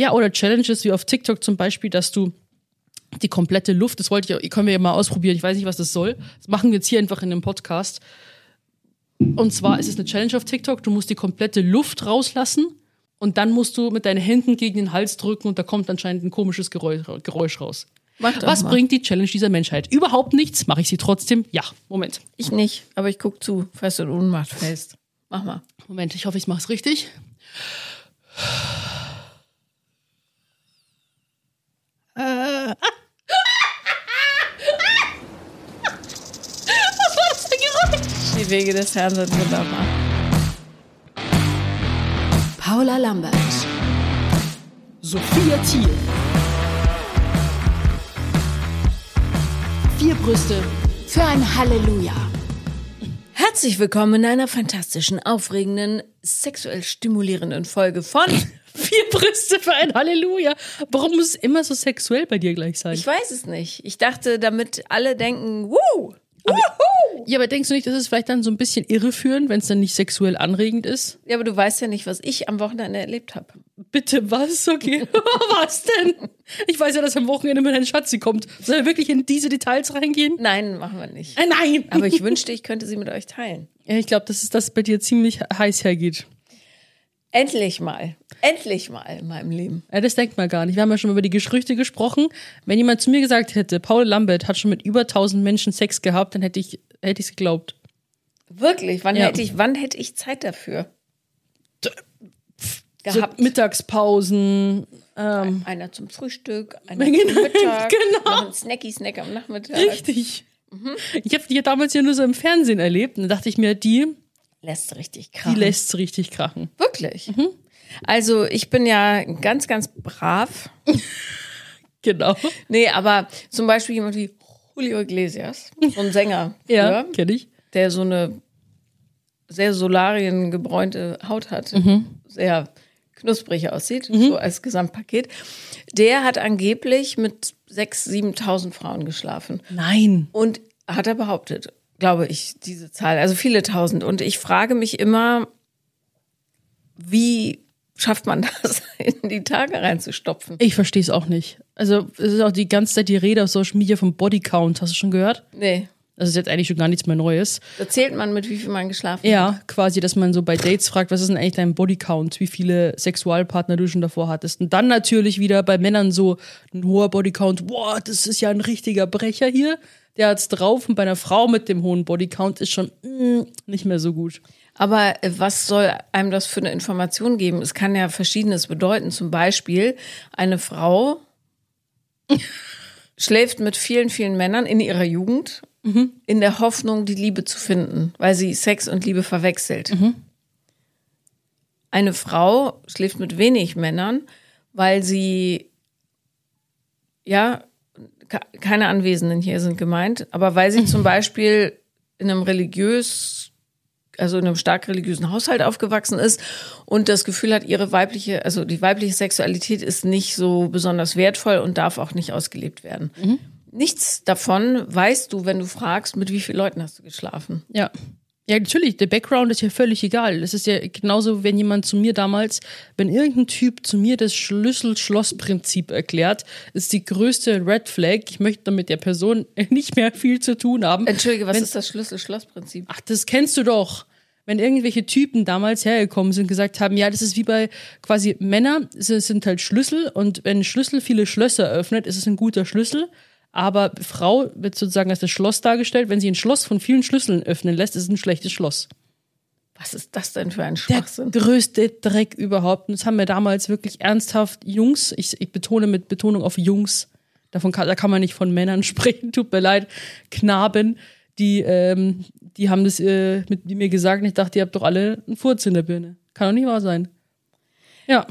Ja, oder Challenges wie auf TikTok zum Beispiel, dass du die komplette Luft, das wollte ich, können wir ja mal ausprobieren, ich weiß nicht, was das soll. Das machen wir jetzt hier einfach in dem Podcast. Und zwar ist es eine Challenge auf TikTok, du musst die komplette Luft rauslassen und dann musst du mit deinen Händen gegen den Hals drücken und da kommt anscheinend ein komisches Geräusch, Geräusch raus. Mach doch Was bringt die Challenge dieser Menschheit? Überhaupt nichts, mache ich sie trotzdem? Ja, Moment. Ich nicht, aber ich guck zu, falls du in Ohnmacht fällst. Mach mal. Moment, ich hoffe, ich mache es richtig. Äh. Was war das für ein Geräusch? Die Wege des Herrn sind wunderbar. Paula Lambert. Sophia Thiel. Vier Brüste. Für ein Halleluja. Herzlich willkommen in einer fantastischen, aufregenden, sexuell stimulierenden Folge von. Vier Brüste für ein Halleluja. Warum muss es immer so sexuell bei dir gleich sein? Ich weiß es nicht. Ich dachte, damit alle denken, wuh, wuhu. ja, aber denkst du nicht, das ist vielleicht dann so ein bisschen irreführend, wenn es dann nicht sexuell anregend ist? Ja, aber du weißt ja nicht, was ich am Wochenende erlebt habe. Bitte was? Okay. was denn? Ich weiß ja, dass am Wochenende mit ein Schatzi kommt. Soll er wirklich in diese Details reingehen? Nein, machen wir nicht. Äh, nein. Aber ich wünschte, ich könnte sie mit euch teilen. Ja, ich glaube, dass es das bei dir ziemlich heiß hergeht. Endlich mal. Endlich mal in meinem Leben. Ja, das denkt man gar nicht. Wir haben ja schon über die Gerüchte gesprochen. Wenn jemand zu mir gesagt hätte, Paul Lambert hat schon mit über 1000 Menschen Sex gehabt, dann hätte ich hätte ich es geglaubt. Wirklich, wann Ja. hätte ich, wann hätte ich Zeit dafür? So Gehabt. Mittagspausen. Ähm, Einer zum Frühstück, einer Genau, zum Mittag, genau. ein Snacky-Snack am Nachmittag. richtig. Ich habe die ja damals ja nur so im Fernsehen erlebt. Und da dachte ich mir, die, Lässt richtig die krachen. lässt richtig krachen. Wirklich. Also ich bin ja ganz, ganz brav. Genau. Nee, aber zum Beispiel jemand wie Julio Iglesias, so ein Sänger, Ja, kenne ich. der so eine sehr solariengebräunte Haut hat, sehr knusprig aussieht, so als Gesamtpaket. Der hat angeblich mit 6.000, 7.000 Frauen geschlafen. Nein. Und hat er behauptet, glaube ich, diese Zahl. Also viele tausend. Und ich frage mich immer, wie schafft man das, in die Tage reinzustopfen? Ich verstehe es auch nicht. Also, es ist auch die ganze Zeit die Rede auf Social Media vom Bodycount. Hast du schon gehört? Nee. Das ist jetzt eigentlich schon gar nichts mehr Neues. Da zählt man, mit wie viel man geschlafen hat. Ja, quasi, dass man so bei Dates fragt, was ist denn eigentlich dein Bodycount? Wie viele Sexualpartner du schon davor hattest? Und dann natürlich wieder bei Männern so ein hoher Bodycount. Boah, das ist ja ein richtiger Brecher hier. Der hat's drauf. Und bei einer Frau mit dem hohen Bodycount ist schon mm, nicht mehr so gut. Aber äh, was soll einem das für eine Information geben? Es kann ja Verschiedenes bedeuten. Zum Beispiel, eine Frau schläft mit vielen, vielen Männern in ihrer Jugend in der Hoffnung, die Liebe zu finden, weil sie Sex und Liebe verwechselt. Eine Frau schläft mit wenig Männern, weil sie, ja, keine Anwesenden hier sind gemeint, aber weil sie zum Beispiel in einem religiös also in einem stark religiösen Haushalt aufgewachsen ist und das Gefühl hat, ihre weibliche, also die weibliche Sexualität ist nicht so besonders wertvoll und darf auch nicht ausgelebt werden. Nichts davon weißt du, wenn du fragst, mit wie vielen Leuten hast du geschlafen. Ja. Ja, natürlich, der Background ist ja völlig egal. Das ist ja genauso, wenn jemand zu mir damals, wenn irgendein Typ zu mir das Schlüssel-Schloss-Prinzip erklärt, ist die größte Red Flag. Ich möchte mit der Person nicht mehr viel zu tun haben. Entschuldige, was Wenn- ist das Schlüssel-Schloss-Prinzip? Ach, das kennst du doch. Wenn irgendwelche Typen damals hergekommen sind und gesagt haben, ja, das ist wie bei quasi Männer, es sind halt Schlüssel und wenn ein Schlüssel viele Schlösser öffnet, ist es ein guter Schlüssel. Aber Frau wird sozusagen als das Schloss dargestellt. Wenn sie ein Schloss von vielen Schlüsseln öffnen lässt, ist es ein schlechtes Schloss. Was ist das denn für ein Der Schwachsinn? größte Dreck überhaupt. Und das haben wir damals wirklich ernsthaft Jungs, ich, ich betone mit Betonung auf Jungs, davon kann, da kann man nicht von Männern sprechen, tut mir leid, Knaben, die, ähm, die haben das äh, mit mir gesagt und ich dachte, ihr habt doch alle einen Furz in der Birne. Kann doch nicht wahr sein. Ja,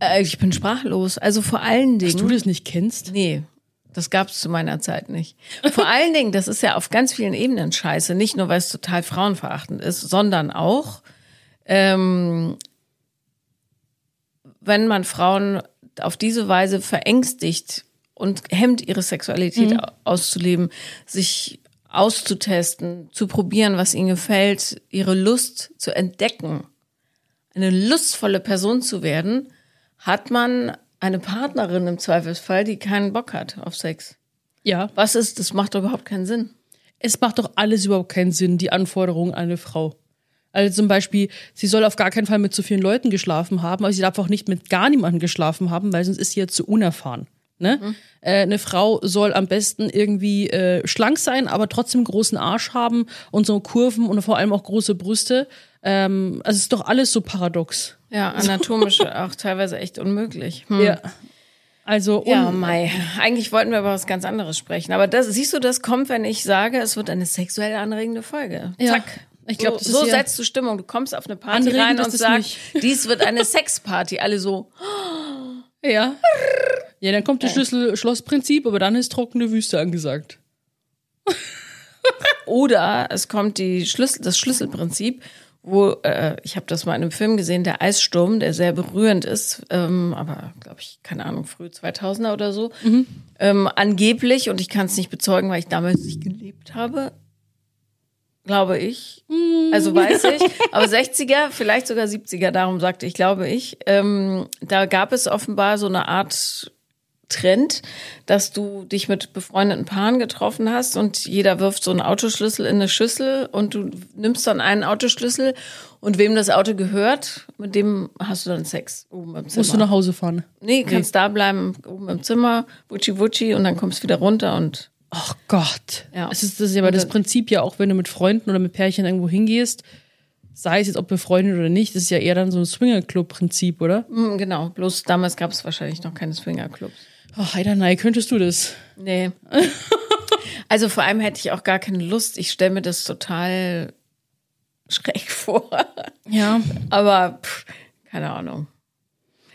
Äh, ich bin sprachlos. Also vor allen Dingen. dass du das nicht kennst. Nee, das gab es zu meiner Zeit nicht. Vor allen Dingen, das ist ja auf ganz vielen Ebenen scheiße. Nicht nur, weil es total frauenverachtend ist, sondern auch, ähm, wenn man Frauen auf diese Weise verängstigt und hemmt, ihre Sexualität au- auszuleben, sich auszutesten, zu probieren, was ihnen gefällt, ihre Lust zu entdecken, eine lustvolle Person zu werden, hat man eine Partnerin im Zweifelsfall, die keinen Bock hat auf Sex. Ja. Was ist, das macht doch überhaupt keinen Sinn. Es macht doch alles überhaupt keinen Sinn, die Anforderungen an eine Frau. Also zum Beispiel, sie soll auf gar keinen Fall mit zu vielen Leuten geschlafen haben, aber sie darf auch nicht mit gar niemandem geschlafen haben, weil sonst ist sie ja zu unerfahren. Ne? Mhm. Äh, eine Frau soll am besten irgendwie äh, schlank sein, aber trotzdem großen Arsch haben und so Kurven und vor allem auch große Brüste. Ähm, also es ist doch alles so paradox. Ja, anatomisch auch teilweise echt unmöglich. Hm. Ja. Also Ja, Mai. Eigentlich wollten wir über was ganz anderes sprechen. Aber das, siehst du, das kommt, wenn ich sage, es wird eine sexuell anregende Folge. Ja. Zack. Ich glaub, so, so ja- setzt du Stimmung. Du kommst auf eine Party Anregend rein und sagst, dies wird eine Sexparty. Alle so, ja. Ja, dann kommt das Schlüssel-Schloss-Prinzip, aber dann ist trockene Wüste angesagt. Oder es kommt die Schlüssel, das Schlüsselprinzip, wo äh, ich habe das mal in einem Film gesehen, der Eissturm, der sehr berührend ist, ähm, aber glaube ich, keine Ahnung, früh 2000er oder so. Ähm, angeblich, und ich kann es nicht bezeugen, weil ich damals nicht gelebt habe, glaube ich. Also weiß ich. Aber 60er, vielleicht sogar 70er, darum sagte ich, glaube ich. Ähm, da gab es offenbar so eine Art Trend, dass du dich mit befreundeten Paaren getroffen hast und jeder wirft so einen Autoschlüssel in eine Schüssel und du nimmst dann einen Autoschlüssel und wem das Auto gehört, mit dem hast du dann Sex oben im Zimmer. Musst du nach Hause fahren. nee, kannst da bleiben, oben im Zimmer, wutschi wutschi und dann kommst du wieder runter und Ach Gott. Ja. Es ist, das ist ja aber das Prinzip ja auch, wenn du mit Freunden oder mit Pärchen irgendwo hingehst, sei es jetzt ob befreundet oder nicht, das ist ja eher dann so ein Swinger-Club-Prinzip, oder? mm, genau, bloß damals gab es wahrscheinlich noch keine Swingerclubs. Ach, Heider, nein, könntest du das? Nee. Also vor allem hätte ich auch gar keine Lust. Ich stelle mir das total schräg vor. Ja. Aber pff, keine Ahnung.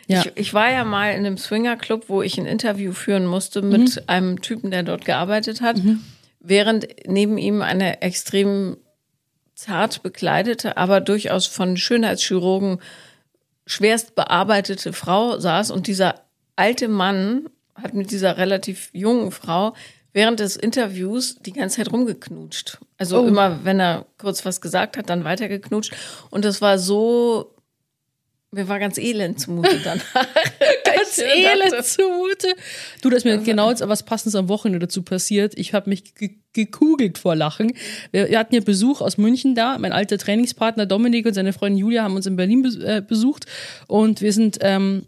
Ja. Ich, ich war ja mal in einem Swinger-Club, wo ich ein Interview führen musste mit einem Typen, der dort gearbeitet hat, während neben ihm eine extrem zart bekleidete, aber durchaus von Schönheitschirurgen schwerst bearbeitete Frau saß und dieser alte Mann hat mit dieser relativ jungen Frau während des Interviews die ganze Zeit rumgeknutscht. Also Oh. immer, wenn er kurz was gesagt hat, dann weitergeknutscht. Und das war so, mir war ganz elend zumute danach. Ganz elend zumute. Du, da ist mir genau jetzt was Passendes am Wochenende dazu passiert. Ich habe mich ge gekugelt vor Lachen. Wir, wir hatten ja Besuch aus München da. Mein alter Trainingspartner Dominik und seine Freundin Julia haben uns in Berlin äh, besucht. Und wir sind ähm,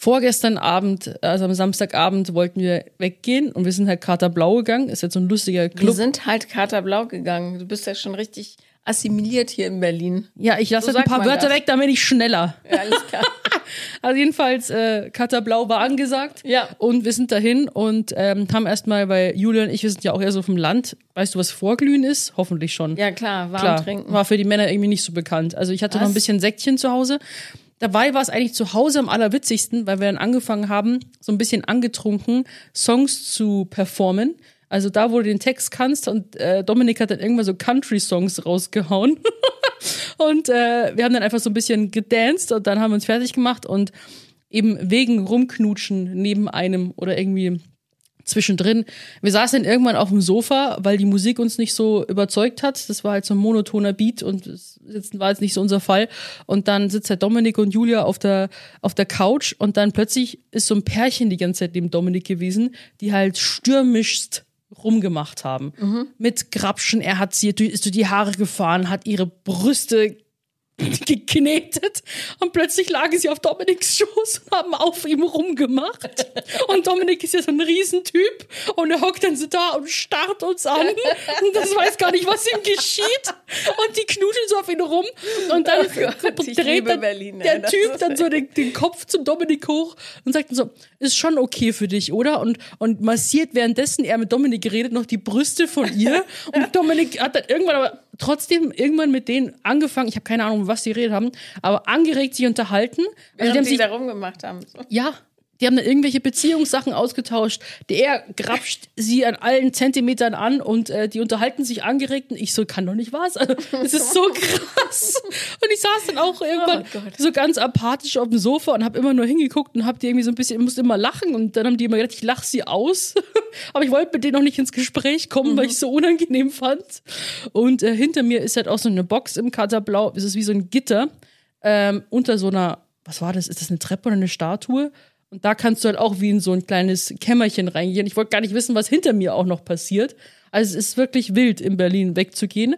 vorgestern Abend, also am Samstagabend, wollten wir weggehen und wir sind halt Kater Blau gegangen. Ist jetzt so ein lustiger Wir Club. sind halt Katerblau gegangen. Du bist ja schon richtig assimiliert hier in Berlin. Ja, ich lasse So halt ein paar Wörter das. weg, bin ich schneller. Ja, alles klar. Also jedenfalls, äh, Kater Blau war angesagt. Ja. Und wir sind dahin und ähm, haben erstmal, weil Julia und ich, wir sind ja auch eher so vom Land. Weißt du, was Vorglühen ist? Hoffentlich schon. ja, klar, warm Klar, trinken. war für die Männer irgendwie nicht so bekannt. Also ich hatte noch Was? ein bisschen Säckchen zu Hause. Dabei war es eigentlich zu Hause am allerwitzigsten, weil wir dann angefangen haben, so ein bisschen angetrunken Songs zu performen. Also da, wo du den Text kannst und äh, Dominik hat dann irgendwann so Country-Songs rausgehauen. und äh, wir haben dann einfach so ein bisschen gedanced und dann haben wir uns fertig gemacht und eben wegen Rumknutschen neben einem oder irgendwie zwischendrin. Wir saßen dann irgendwann auf dem Sofa, weil die Musik uns nicht so überzeugt hat. Das war halt so ein monotoner Beat und Sitzen war jetzt nicht so unser Fall. Und dann sitzt halt Dominik und Julia auf der, auf der Couch und dann plötzlich ist so ein Pärchen die ganze Zeit neben Dominik gewesen, die halt stürmischst rumgemacht haben. Mit Grapschen, er hat sie, ist durch die Haare gefahren, hat ihre Brüste geknetet und plötzlich lagen sie auf Dominiks Schoß und haben auf ihm rumgemacht. Und Dominik ist ja so ein Riesentyp und er hockt dann so da und starrt uns an und das weiß gar nicht, was ihm geschieht. Und die knuschen so auf ihn rum und dann Oh Gott, dreht dann Berlin, der Typ dann so den, den Kopf zum Dominik hoch und sagt dann so, ist schon okay für dich, oder? Und, und massiert währenddessen er mit Dominik geredet noch die Brüste von ihr und Dominik hat dann irgendwann aber trotzdem irgendwann mit denen angefangen, ich habe keine Ahnung, was die geredet haben, aber angeregt sich unterhalten. Also die Während haben sich, da rumgemacht haben. ja, die haben dann irgendwelche Beziehungssachen ausgetauscht. Der grapscht sie an allen Zentimetern an und äh, die unterhalten sich angeregt und ich so, kann doch nicht wahr sein. Das ist so krass. Und ich saß dann auch irgendwann Oh so ganz apathisch auf dem Sofa und habe immer nur hingeguckt und hab die irgendwie so ein bisschen, ich musste immer lachen und dann haben die immer gedacht, ich lach sie aus. Aber ich wollte mit denen noch nicht ins Gespräch kommen, weil ich es so unangenehm fand. Und äh, hinter mir ist halt auch so eine Box im Katerblau. Es ist wie so ein Gitter ähm, unter so einer, was war das? Ist das eine Treppe oder eine Statue? Und da kannst du halt auch wie in so ein kleines Kämmerchen reingehen. Ich wollte gar nicht wissen, was hinter mir auch noch passiert. Also es ist wirklich wild, in Berlin wegzugehen.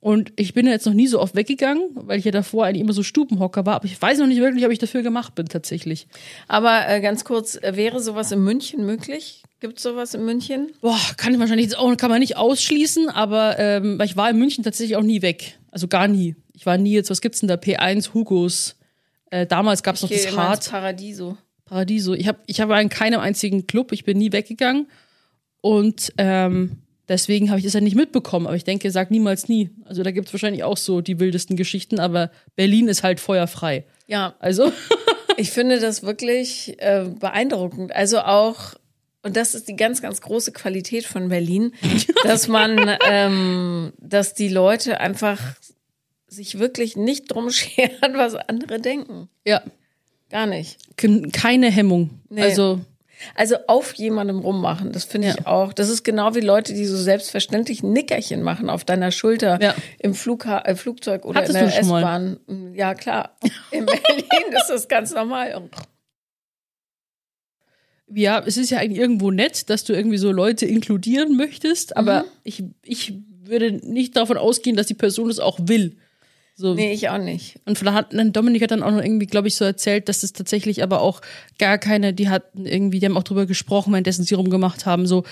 Und ich bin ja jetzt noch nie so oft weggegangen, weil ich ja davor eigentlich immer so Stubenhocker war. Aber ich weiß noch nicht wirklich, ob ich dafür gemacht bin, tatsächlich. Aber äh, ganz kurz, äh, wäre sowas in München möglich? Gibt es sowas in München? Boah, kann ich wahrscheinlich jetzt auch, kann man nicht ausschließen, aber ähm, weil ich war in München tatsächlich auch nie weg. Also gar nie. Ich war nie jetzt, was gibt's denn da? P1, Hugos. Äh, damals gab's noch Ich gehe das Hart. Paradiso. Paradiso. Ich habe ich hab in keinem einzigen Club, ich bin nie weggegangen. Und ähm, deswegen habe ich das ja nicht mitbekommen. Aber ich denke, sag niemals nie. Also da gibt's wahrscheinlich auch so die wildesten Geschichten, aber Berlin ist halt feuerfrei. Ja, Also, ich finde das wirklich äh, beeindruckend. Also auch, und das ist die ganz, ganz große Qualität von Berlin, dass man, ähm, dass die Leute einfach sich wirklich nicht drum scheren, was andere denken. ja, Gar nicht. ke- keine Hemmung. Nee. Also, Also auf jemandem rummachen, das finde ich Ja. auch. Das ist genau wie Leute, die so selbstverständlich ein Nickerchen machen auf deiner Schulter Ja. im Flugha äh, Flugzeug oder Hattest in der? S-Bahn. Ja, klar. In Berlin ist das ganz normal. ja, es ist ja eigentlich irgendwo nett, dass du irgendwie so Leute inkludieren möchtest, aber Mhm. ich, ich würde nicht davon ausgehen, dass die Person das auch will. So. Nee, ich auch nicht. Und vielleicht hat dann Dominik hat dann auch noch irgendwie, glaube ich, so erzählt, dass es tatsächlich aber auch gar keine, die hatten irgendwie, die haben auch drüber gesprochen, währenddessen sie rumgemacht haben, so,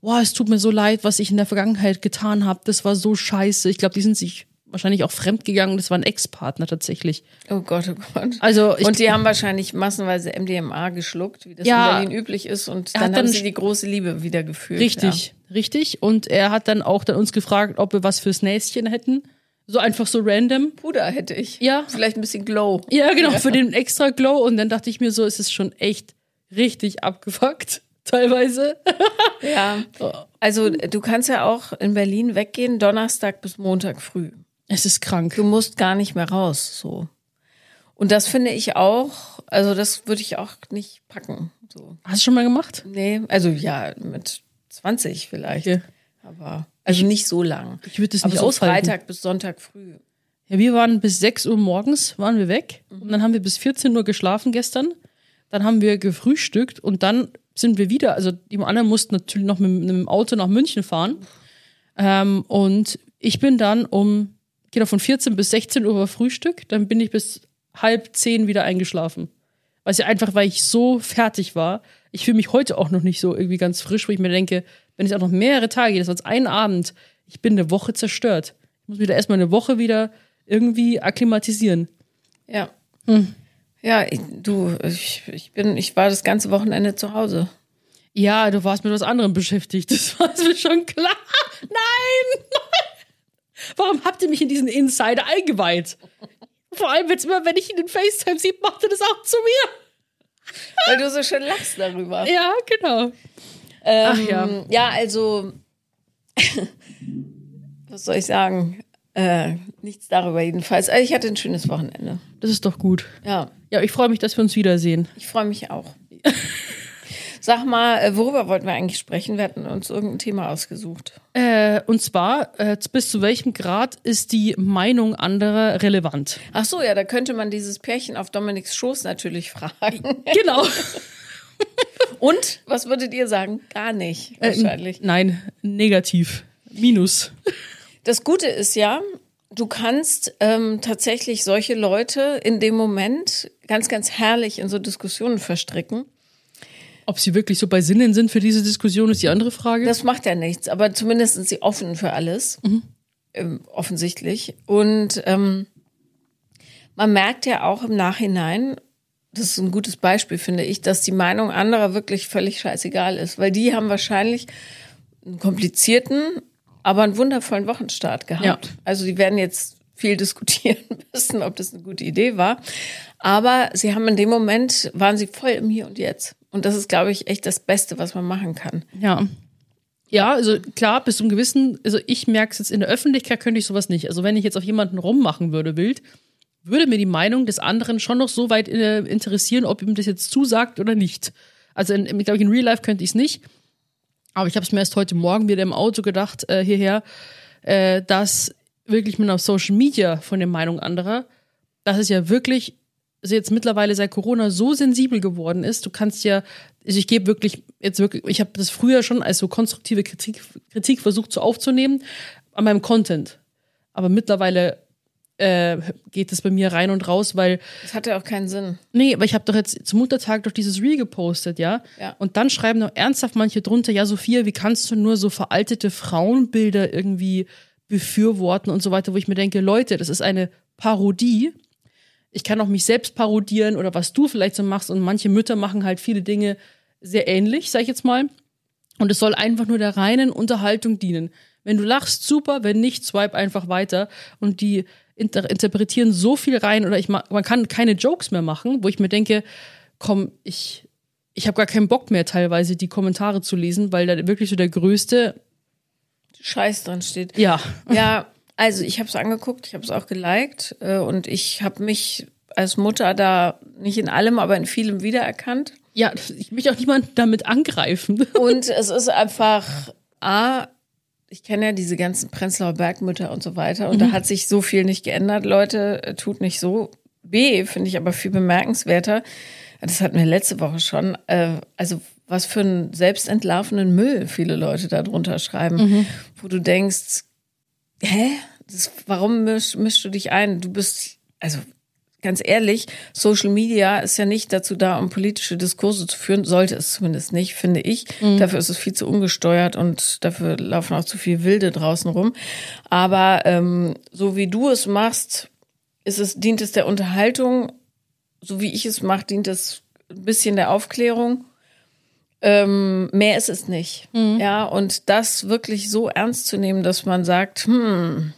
boah, es tut mir so leid, was ich in der Vergangenheit getan habe, das war so scheiße. Ich glaube, die sind sich wahrscheinlich auch fremdgegangen, das war ein Ex-Partner tatsächlich. Oh Gott, oh Gott. Also ich, und die haben wahrscheinlich massenweise MDMA geschluckt, wie das Ja. in Berlin üblich ist. Und dann, hat haben dann sie die große Liebe wieder gefühlt. Richtig, richtig. Und er hat dann auch dann uns gefragt, ob wir was fürs Näschen hätten. So einfach so random. Puder hätte ich. Ja. Vielleicht ein bisschen Glow. Ja, genau, für den extra Glow. Und dann dachte ich mir so, es ist schon echt richtig abgefuckt, teilweise. Ja. Also du kannst ja auch in Berlin weggehen, Donnerstag bis Montag früh. Es ist krank. Du musst gar nicht mehr raus, so. Und das finde ich auch, also das würde ich auch nicht packen, so. Hast du schon mal gemacht? Nee, also ja, mit 20 vielleicht. Okay. Aber, also nicht so lang. Ich würde das Aber nicht so aushalten. Freitag bis Sonntag früh. Ja, wir waren bis 6 Uhr morgens, waren wir weg. Mhm. Und dann haben wir bis 14 Uhr geschlafen gestern. Dann haben wir gefrühstückt und dann sind wir wieder, also die anderen mussten natürlich noch mit einem Auto nach München fahren. Ähm, und ich bin dann um, genau von 14 bis 16 Uhr war Frühstück, dann bin ich bis halb zehn wieder eingeschlafen. Weil ja einfach, weil ich so fertig war. Ich fühle mich heute auch noch nicht so irgendwie ganz frisch, wo ich mir denke, wenn es auch noch mehrere Tage geht, das war jetzt ein Abend, ich bin eine Woche zerstört. Ich muss wieder erstmal eine Woche wieder irgendwie akklimatisieren. Ja. Hm. Ja, ich, du, ich, ich bin, ich war das ganze Wochenende zu Hause. Ja, du warst mit was anderem beschäftigt. Das war mir schon klar. Nein! Warum habt ihr mich in diesen Insider eingeweiht? Vor allem jetzt immer, wenn ich ihn in FaceTime sieht, macht er das auch zu mir. Weil du so schön lachst darüber. Ja, genau. Ähm, Ach ja. Ja, also, was soll ich sagen? Äh, nichts darüber jedenfalls. Also ich hatte ein schönes Wochenende. Das ist doch gut. Ja, Ja, ich freue mich, dass wir uns wiedersehen. ich freue mich auch. Sag mal, äh, worüber wollten wir eigentlich sprechen? Wir hatten uns irgendein Thema ausgesucht. Äh, und zwar, äh, bis zu welchem Grad ist die Meinung anderer relevant? Ach so, ja, da könnte man dieses Pärchen auf Dominiks Schoß natürlich fragen. Genau. Und was würdet ihr sagen? Gar nicht, wahrscheinlich. Äh, nein, negativ. Minus. Das Gute ist ja, du kannst ähm, tatsächlich solche Leute in dem Moment ganz, ganz herrlich in so Diskussionen verstricken. Ob sie wirklich so bei Sinnen sind für diese Diskussion, ist die andere Frage. Das macht ja nichts, aber zumindest sind sie offen für alles, ähm, offensichtlich. Und ähm, man merkt ja auch im Nachhinein, das ist ein gutes Beispiel, finde ich, dass die Meinung anderer wirklich völlig scheißegal ist, weil die haben wahrscheinlich einen komplizierten, aber einen wundervollen Wochenstart gehabt. Ja. Also die werden jetzt viel diskutieren müssen, ob das eine gute Idee war. Aber sie haben in dem Moment, waren sie voll im Hier und Jetzt. Und das ist, glaube ich, echt das Beste, was man machen kann. Ja. Ja, also klar, bis zum gewissen, also ich merke es jetzt in der Öffentlichkeit könnte ich sowas nicht. Also wenn ich jetzt auf jemanden rummachen würde, wild, würde mir die Meinung des anderen schon noch so weit äh, interessieren, ob ihm das jetzt zusagt oder nicht. Also in, ich glaube, in Real Life könnte ich es nicht. Aber ich habe es mir erst heute Morgen wieder im Auto gedacht, äh, hierher, äh, dass wirklich mit auf Social Media von der Meinung anderer, dass es ja wirklich also jetzt mittlerweile seit Corona so sensibel geworden ist, du kannst ja, also ich gebe wirklich jetzt wirklich, ich habe das früher schon als so konstruktive Kritik, Kritik versucht so aufzunehmen an meinem Content. Aber mittlerweile äh, geht es bei mir rein und raus, weil Das hat ja auch keinen Sinn. Nee, aber ich habe doch jetzt zum Muttertag doch dieses Reel gepostet, ja? Ja. Und dann schreiben doch ernsthaft manche drunter, ja, Sophia, wie kannst du nur so veraltete Frauenbilder irgendwie befürworten und so weiter, wo ich mir denke, Leute, das ist eine Parodie. Ich kann auch mich selbst parodieren oder was du vielleicht so machst und manche Mütter machen halt viele Dinge sehr ähnlich, sag ich jetzt mal. Und es soll einfach nur der reinen Unterhaltung dienen. Wenn du lachst, super, wenn nicht, swipe einfach weiter. Und die inter interpretieren so viel rein oder ich ma man kann keine Jokes mehr machen, wo ich mir denke, komm, ich, ich habe gar keinen Bock mehr teilweise die Kommentare zu lesen, weil da wirklich so der größte, Scheiß drin steht. ja, Ja, also ich habe es angeguckt, ich habe es auch geliked äh, und ich habe mich als Mutter da nicht in allem, aber in vielem wiedererkannt. ja, ich möchte auch niemand damit angreifen. Und es ist einfach, A, ich kenne ja diese ganzen Prenzlauer Bergmütter und so weiter und da hat sich so viel nicht geändert, Leute, äh, tut nicht so. B, finde ich aber viel bemerkenswerter, das hatten wir letzte Woche schon, äh, also was für einen selbstentlarvenden Müll viele Leute da drunter schreiben, wo du denkst, hä? Das, warum misch, mischst du dich ein? Du bist, also ganz ehrlich, Social Media ist ja nicht dazu da, um politische Diskurse zu führen, sollte es zumindest nicht, finde ich. Dafür ist es viel zu ungesteuert und dafür laufen auch zu viel Wilde draußen rum. Aber ähm, so wie du es machst, ist es, dient es der Unterhaltung. So wie ich es mache, dient es ein bisschen der Aufklärung. Ähm, mehr ist es nicht. Ja, und das wirklich so ernst zu nehmen, dass man sagt, hm,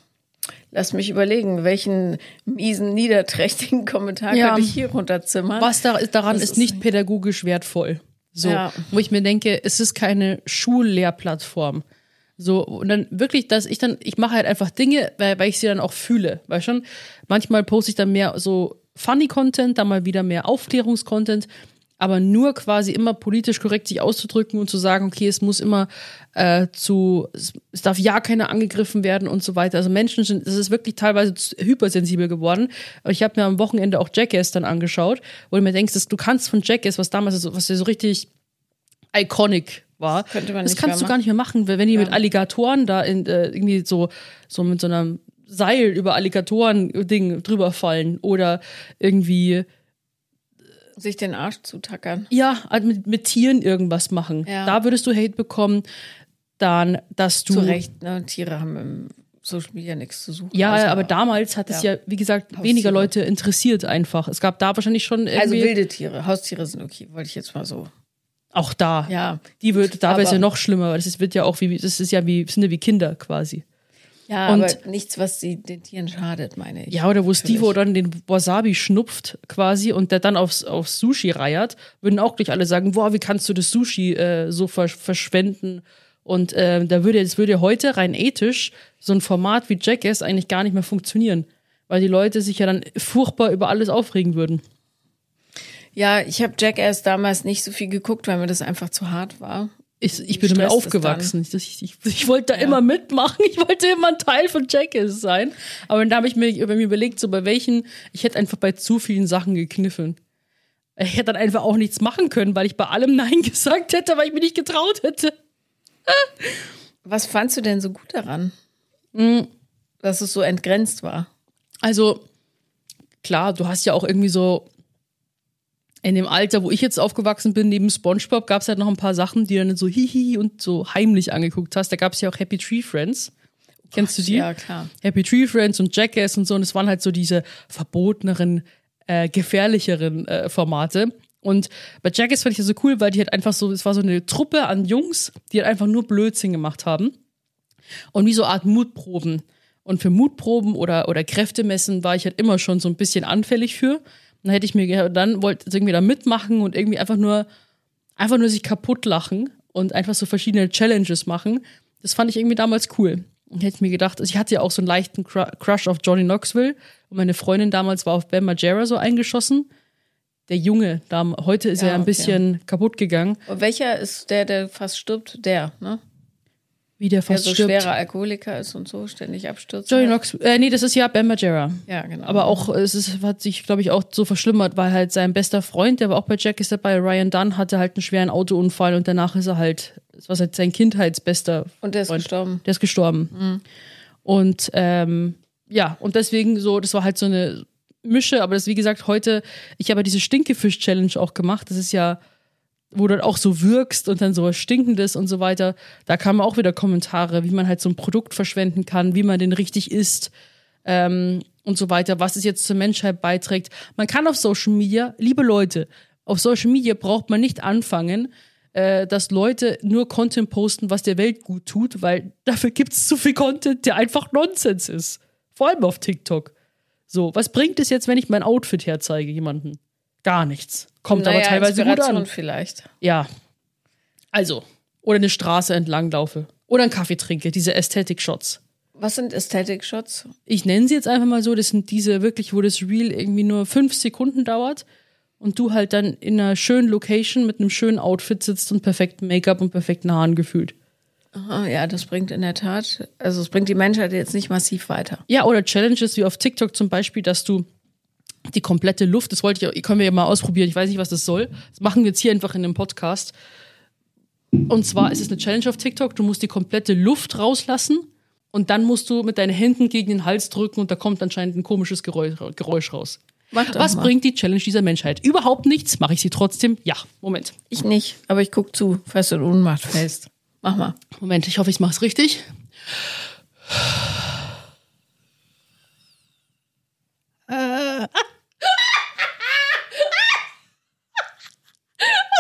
lass mich überlegen, welchen miesen, niederträchtigen Kommentar Ja. könnte ich hier runterzimmern. Was da ist, daran Das ist ist nicht nicht- pädagogisch wertvoll. So, Ja. wo ich mir denke, es ist keine Schullehrplattform. So, und dann wirklich, dass ich dann, ich mache halt einfach Dinge, weil, weil ich sie dann auch fühle. Weil schon, manchmal poste ich dann mehr so funny Content, dann mal wieder mehr Aufklärungscontent, aber nur quasi immer politisch korrekt sich auszudrücken und zu sagen, okay, es muss immer äh, zu, es, darf ja keiner angegriffen werden und so weiter. Also Menschen sind, es ist wirklich teilweise hypersensibel geworden. Aber ich habe mir am Wochenende auch Jackass dann angeschaut, wo du mir denkst, dass du kannst von Jackass, was damals so, was ja so richtig iconic war, das, nicht kannst du gar nicht mehr machen, weil wenn die mit Alligatoren da in, äh, irgendwie so, so mit so einem Seil über Alligatoren-Ding drüber fallen oder irgendwie Sich den Arsch zutackern. ja, halt mit, mit Tieren irgendwas machen. Ja. Da würdest du Hate bekommen. Dann, dass du. Zu Recht, ne? Tiere haben im Social Media nichts zu suchen. Ja, aber damals hat es ja, Ja. wie gesagt, weniger Leute interessiert einfach. Es gab da wahrscheinlich schon Also irgendwie. wilde Tiere, Haustiere sind okay, wollte ich jetzt mal so. auch da. Ja. Die wird, da wäre es ja noch schlimmer, weil das ist, wird ja auch wie, das ist ja wie, sind ja wie Kinder quasi. Ja, Und- aber nichts, was sie, den Tieren schadet, meine ich. Ja, oder wo Steve Natürlich. dann den Wasabi schnupft quasi und der dann aufs, aufs Sushi reiert, würden auch gleich alle sagen, boah, wie kannst du das Sushi äh, so ver verschwenden? Und äh, da würde, das würde heute rein ethisch so ein Format wie Jackass eigentlich gar nicht mehr funktionieren, weil die Leute sich ja dann furchtbar über alles aufregen würden. Ja, ich habe Jackass damals nicht so viel geguckt, weil mir das einfach zu hart war. Ich, ich bin damit stresst es aufgewachsen. Ich, ich, ich, wollte da immer mitmachen. Ich wollte immer ein Teil von Jackass sein. Aber dann habe ich mir, bei mir überlegt, so bei welchen, ich hätte einfach bei zu vielen Sachen gekniffen. Ich hätte dann einfach auch nichts machen können, weil ich bei allem Nein gesagt hätte, weil ich mir nicht getraut hätte. Was fandst du denn so gut daran? Hm. Dass es so entgrenzt war. Also, klar, du hast ja auch irgendwie so in dem Alter, wo ich jetzt aufgewachsen bin, neben SpongeBob, gab es halt noch ein paar Sachen, die du dann so hihi und so heimlich angeguckt hast. Da gab es ja auch Happy Tree Friends. Kennst du die? Ja, klar. Happy Tree Friends und Jackass und so. Und es waren halt so diese verboteneren, äh, gefährlicheren äh, Formate. Und bei Jackass fand ich das so cool, weil die halt einfach so, es war so eine Truppe an Jungs, die halt einfach nur Blödsinn gemacht haben. Und wie so Art Mutproben. Und für Mutproben oder, oder Kräftemessen war ich halt immer schon so ein bisschen anfällig für. Dann hätte ich mir, dann wollte ich irgendwie da mitmachen und irgendwie einfach nur, einfach nur sich kaputt lachen und einfach so verschiedene Challenges machen. Das fand ich irgendwie damals cool. Und hätte ich mir gedacht, also ich hatte ja auch so einen leichten Cru- Crush auf Johnny Knoxville und meine Freundin damals war auf Ben Margera so eingeschossen. Der Junge, da, heute ist Ja, er ein okay. bisschen kaputt gegangen. Und welcher ist der, der fast stirbt? Der, ne? Wie der Der fast so stirbt. schwerer Alkoholiker ist und so, ständig abstürzt. Johnny Knox, äh, nee, das ist ja Ben Margera. Ja, genau. Aber auch, es ist, hat sich, glaube ich, auch so verschlimmert, weil halt sein bester Freund, der war auch bei Jack ist dabei, Ryan Dunn, hatte halt einen schweren Autounfall und danach ist er halt, das war halt sein Kindheitsbester Und der ist Freund. gestorben. Der ist gestorben. Und ähm, ja, und deswegen so, das war halt so eine Mische, aber das, wie gesagt, heute, ich habe ja diese Stinkefisch-Challenge auch gemacht. Das ist ja, wo du dann auch so wirkst und dann so was Stinkendes und so weiter. Da kamen auch wieder Kommentare, wie man halt so ein Produkt verschwenden kann, wie man den richtig isst ähm, und so weiter, was es jetzt zur Menschheit beiträgt. Man kann auf Social Media, liebe Leute, auf Social Media braucht man nicht anfangen, äh, dass Leute nur Content posten, was der Welt gut tut, weil dafür gibt es zu viel Content, der einfach Nonsens ist. Vor allem auf TikTok. So, was bringt es jetzt, wenn ich mein Outfit herzeige jemanden? Gar nichts. Kommt aber Naja, teilweise gut Inspiration an. vielleicht. Ja. Also. Oder eine Straße entlang laufe. Oder einen Kaffee trinke, diese Ästhetik-Shots. Was sind Aesthetic-Shots? Ich nenne sie jetzt einfach mal so, das sind diese wirklich, wo das Reel irgendwie nur fünf Sekunden dauert und du halt dann in einer schönen Location mit einem schönen Outfit sitzt und perfektem Make-up und perfekten Haaren gefühlt. Aha, ja, das bringt in der Tat, also es bringt die Menschheit jetzt nicht massiv weiter. Ja, oder Challenges wie auf TikTok zum Beispiel, dass du die komplette Luft, das wollte ich, können wir ja mal ausprobieren, ich weiß nicht, was das soll. Das machen wir jetzt hier einfach in dem Podcast. Und zwar ist es eine Challenge auf TikTok, du musst die komplette Luft rauslassen und dann musst du mit deinen Händen gegen den Hals drücken und da kommt anscheinend ein komisches Geräusch, Geräusch raus. Mach doch Was bringt die Challenge dieser Menschheit? Überhaupt nichts. Mache ich sie trotzdem? Ja. Moment. Ich nicht, aber ich guck zu, falls du in Ohnmacht fällst. Mach mal. Moment, ich hoffe, ich mache es richtig. Äh. Was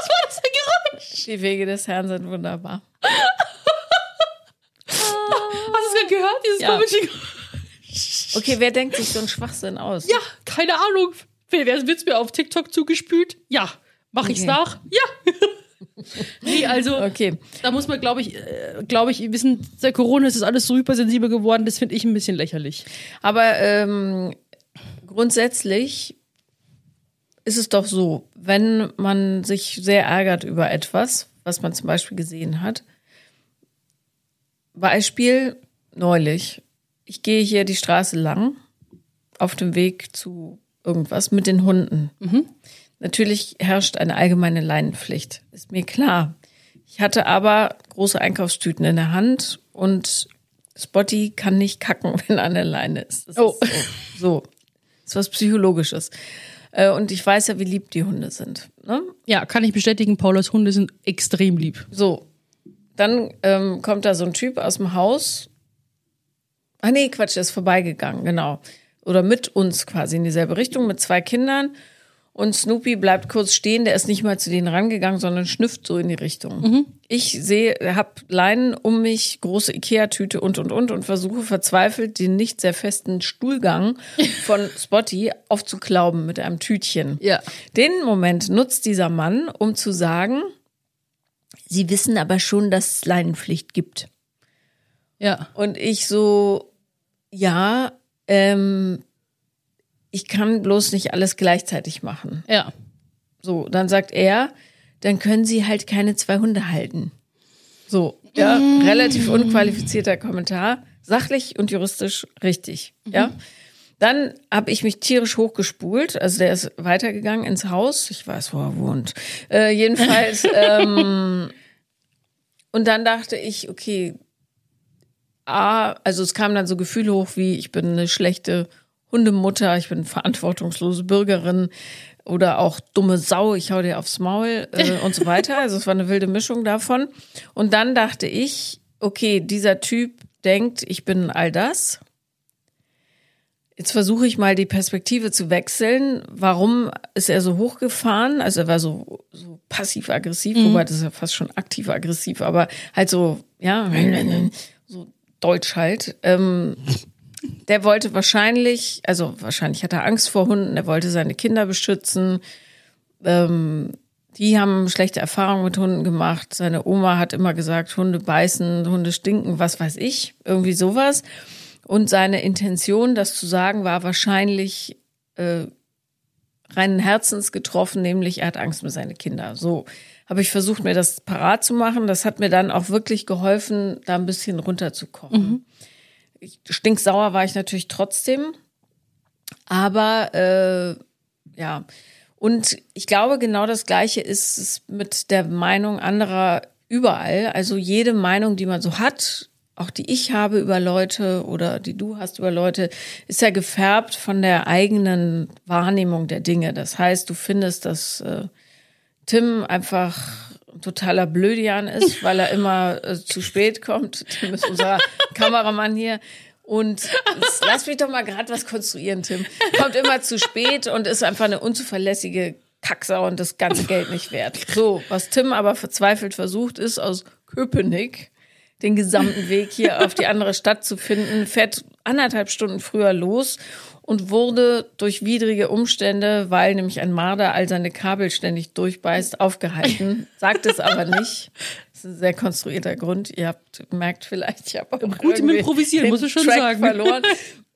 war das für ein Geräusch? Die Wege des Herrn sind wunderbar. Hast du es gerade gehört? Dieses Ja. komische Geräusch. Okay, wer denkt sich so einen Schwachsinn aus? Ja, keine Ahnung. Wer wird's mir auf TikTok zugespült? Ja. Mache ich's Okay. nach? Ja. nee, also. Okay. Da muss man, glaube ich, äh, glaube ich, wissen, seit Corona ist das alles so hypersensibel geworden, das finde ich ein bisschen lächerlich. Aber ähm, grundsätzlich ist es doch so, wenn man sich sehr ärgert über etwas, was man zum Beispiel gesehen hat. Beispiel neulich. Ich gehe hier die Straße lang auf dem Weg zu irgendwas mit den Hunden. Natürlich herrscht eine allgemeine Leinenpflicht, ist mir klar. Ich hatte aber große Einkaufstüten in der Hand und Spotty kann nicht kacken, wenn er an der Leine ist. Das Oh. ist so. so. ist was Psychologisches. Äh, Und ich weiß ja, wie lieb die Hunde sind. Ne? Ja, kann ich bestätigen, Paulas Hunde sind extrem lieb. So, dann ähm, kommt da so ein Typ aus dem Haus. Ah nee, Quatsch, der ist vorbeigegangen, genau. Oder mit uns quasi in dieselbe Richtung mit zwei Kindern. Und Snoopy bleibt kurz stehen, der ist nicht mal zu denen rangegangen, sondern schnüfft so in die Richtung. Ich sehe, hab Leinen um mich, große Ikea-Tüte und und und und versuche verzweifelt den nicht sehr festen Stuhlgang von Spotty aufzuklauben mit einem Tütchen. Ja. Den Moment nutzt dieser Mann, um zu sagen, Sie wissen aber schon, dass es Leinenpflicht gibt. Ja. Und ich so, ja, ähm, ich kann bloß nicht alles gleichzeitig machen. Ja. So, dann sagt er, dann können Sie halt keine zwei Hunde halten. So, ja, relativ unqualifizierter Kommentar, sachlich und juristisch richtig, ja. Dann habe ich mich tierisch hochgespult, also der ist weitergegangen ins Haus, ich weiß, wo er wohnt. Äh, jedenfalls, ähm, und dann dachte ich, okay, A, also es kamen dann so Gefühle hoch wie, ich bin eine schlechte Hundemutter, ich bin verantwortungslose Bürgerin oder auch dumme Sau, ich hau dir aufs Maul äh, und so weiter. Also es war eine wilde Mischung davon. Und dann dachte ich, okay, dieser Typ denkt, ich bin all das. Jetzt versuche ich mal die Perspektive zu wechseln. Warum ist er so hochgefahren? Also er war so, so passiv-aggressiv, wobei das ist ja fast schon aktiv-aggressiv, aber halt so, ja, so deutsch halt. Ähm, der wollte wahrscheinlich, also wahrscheinlich hat er Angst vor Hunden, er wollte seine Kinder beschützen. Ähm, die haben schlechte Erfahrungen mit Hunden gemacht. Seine Oma hat immer gesagt, Hunde beißen, Hunde stinken, was weiß ich, irgendwie sowas. Und seine Intention, das zu sagen, war wahrscheinlich äh, reinen Herzens getroffen, nämlich er hat Angst um seine Kinder. So habe ich versucht, mir das parat zu machen. Das hat mir dann auch wirklich geholfen, da ein bisschen runterzukommen. Mhm. Stinksauer war ich natürlich trotzdem. Aber äh, ja, und ich glaube, genau das Gleiche ist es mit der Meinung anderer überall. Also jede Meinung, die man so hat, auch die ich habe über Leute oder die du hast über Leute, ist ja gefärbt von der eigenen Wahrnehmung der Dinge. Das heißt, du findest, dass äh, Tim einfach ein totaler Blödian ist, weil er immer äh, zu spät kommt. Tim ist unser Kameramann hier. Und lass mich doch mal gerade was konstruieren, Tim. Kommt immer zu spät und ist einfach eine unzuverlässige Kacksau und das ganze Geld nicht wert. So, was Tim aber verzweifelt versucht, ist aus Köpenick den gesamten Weg hier auf die andere Stadt zu finden, fährt anderthalb Stunden früher los und wurde durch widrige Umstände, weil nämlich ein Marder all seine Kabel ständig durchbeißt, aufgehalten. Sagt es aber nicht. Das ist ein sehr konstruierter Grund. Ihr habt merkt vielleicht, ich habe auch gut im Improvisieren, muss ich schon Track sagen. verloren.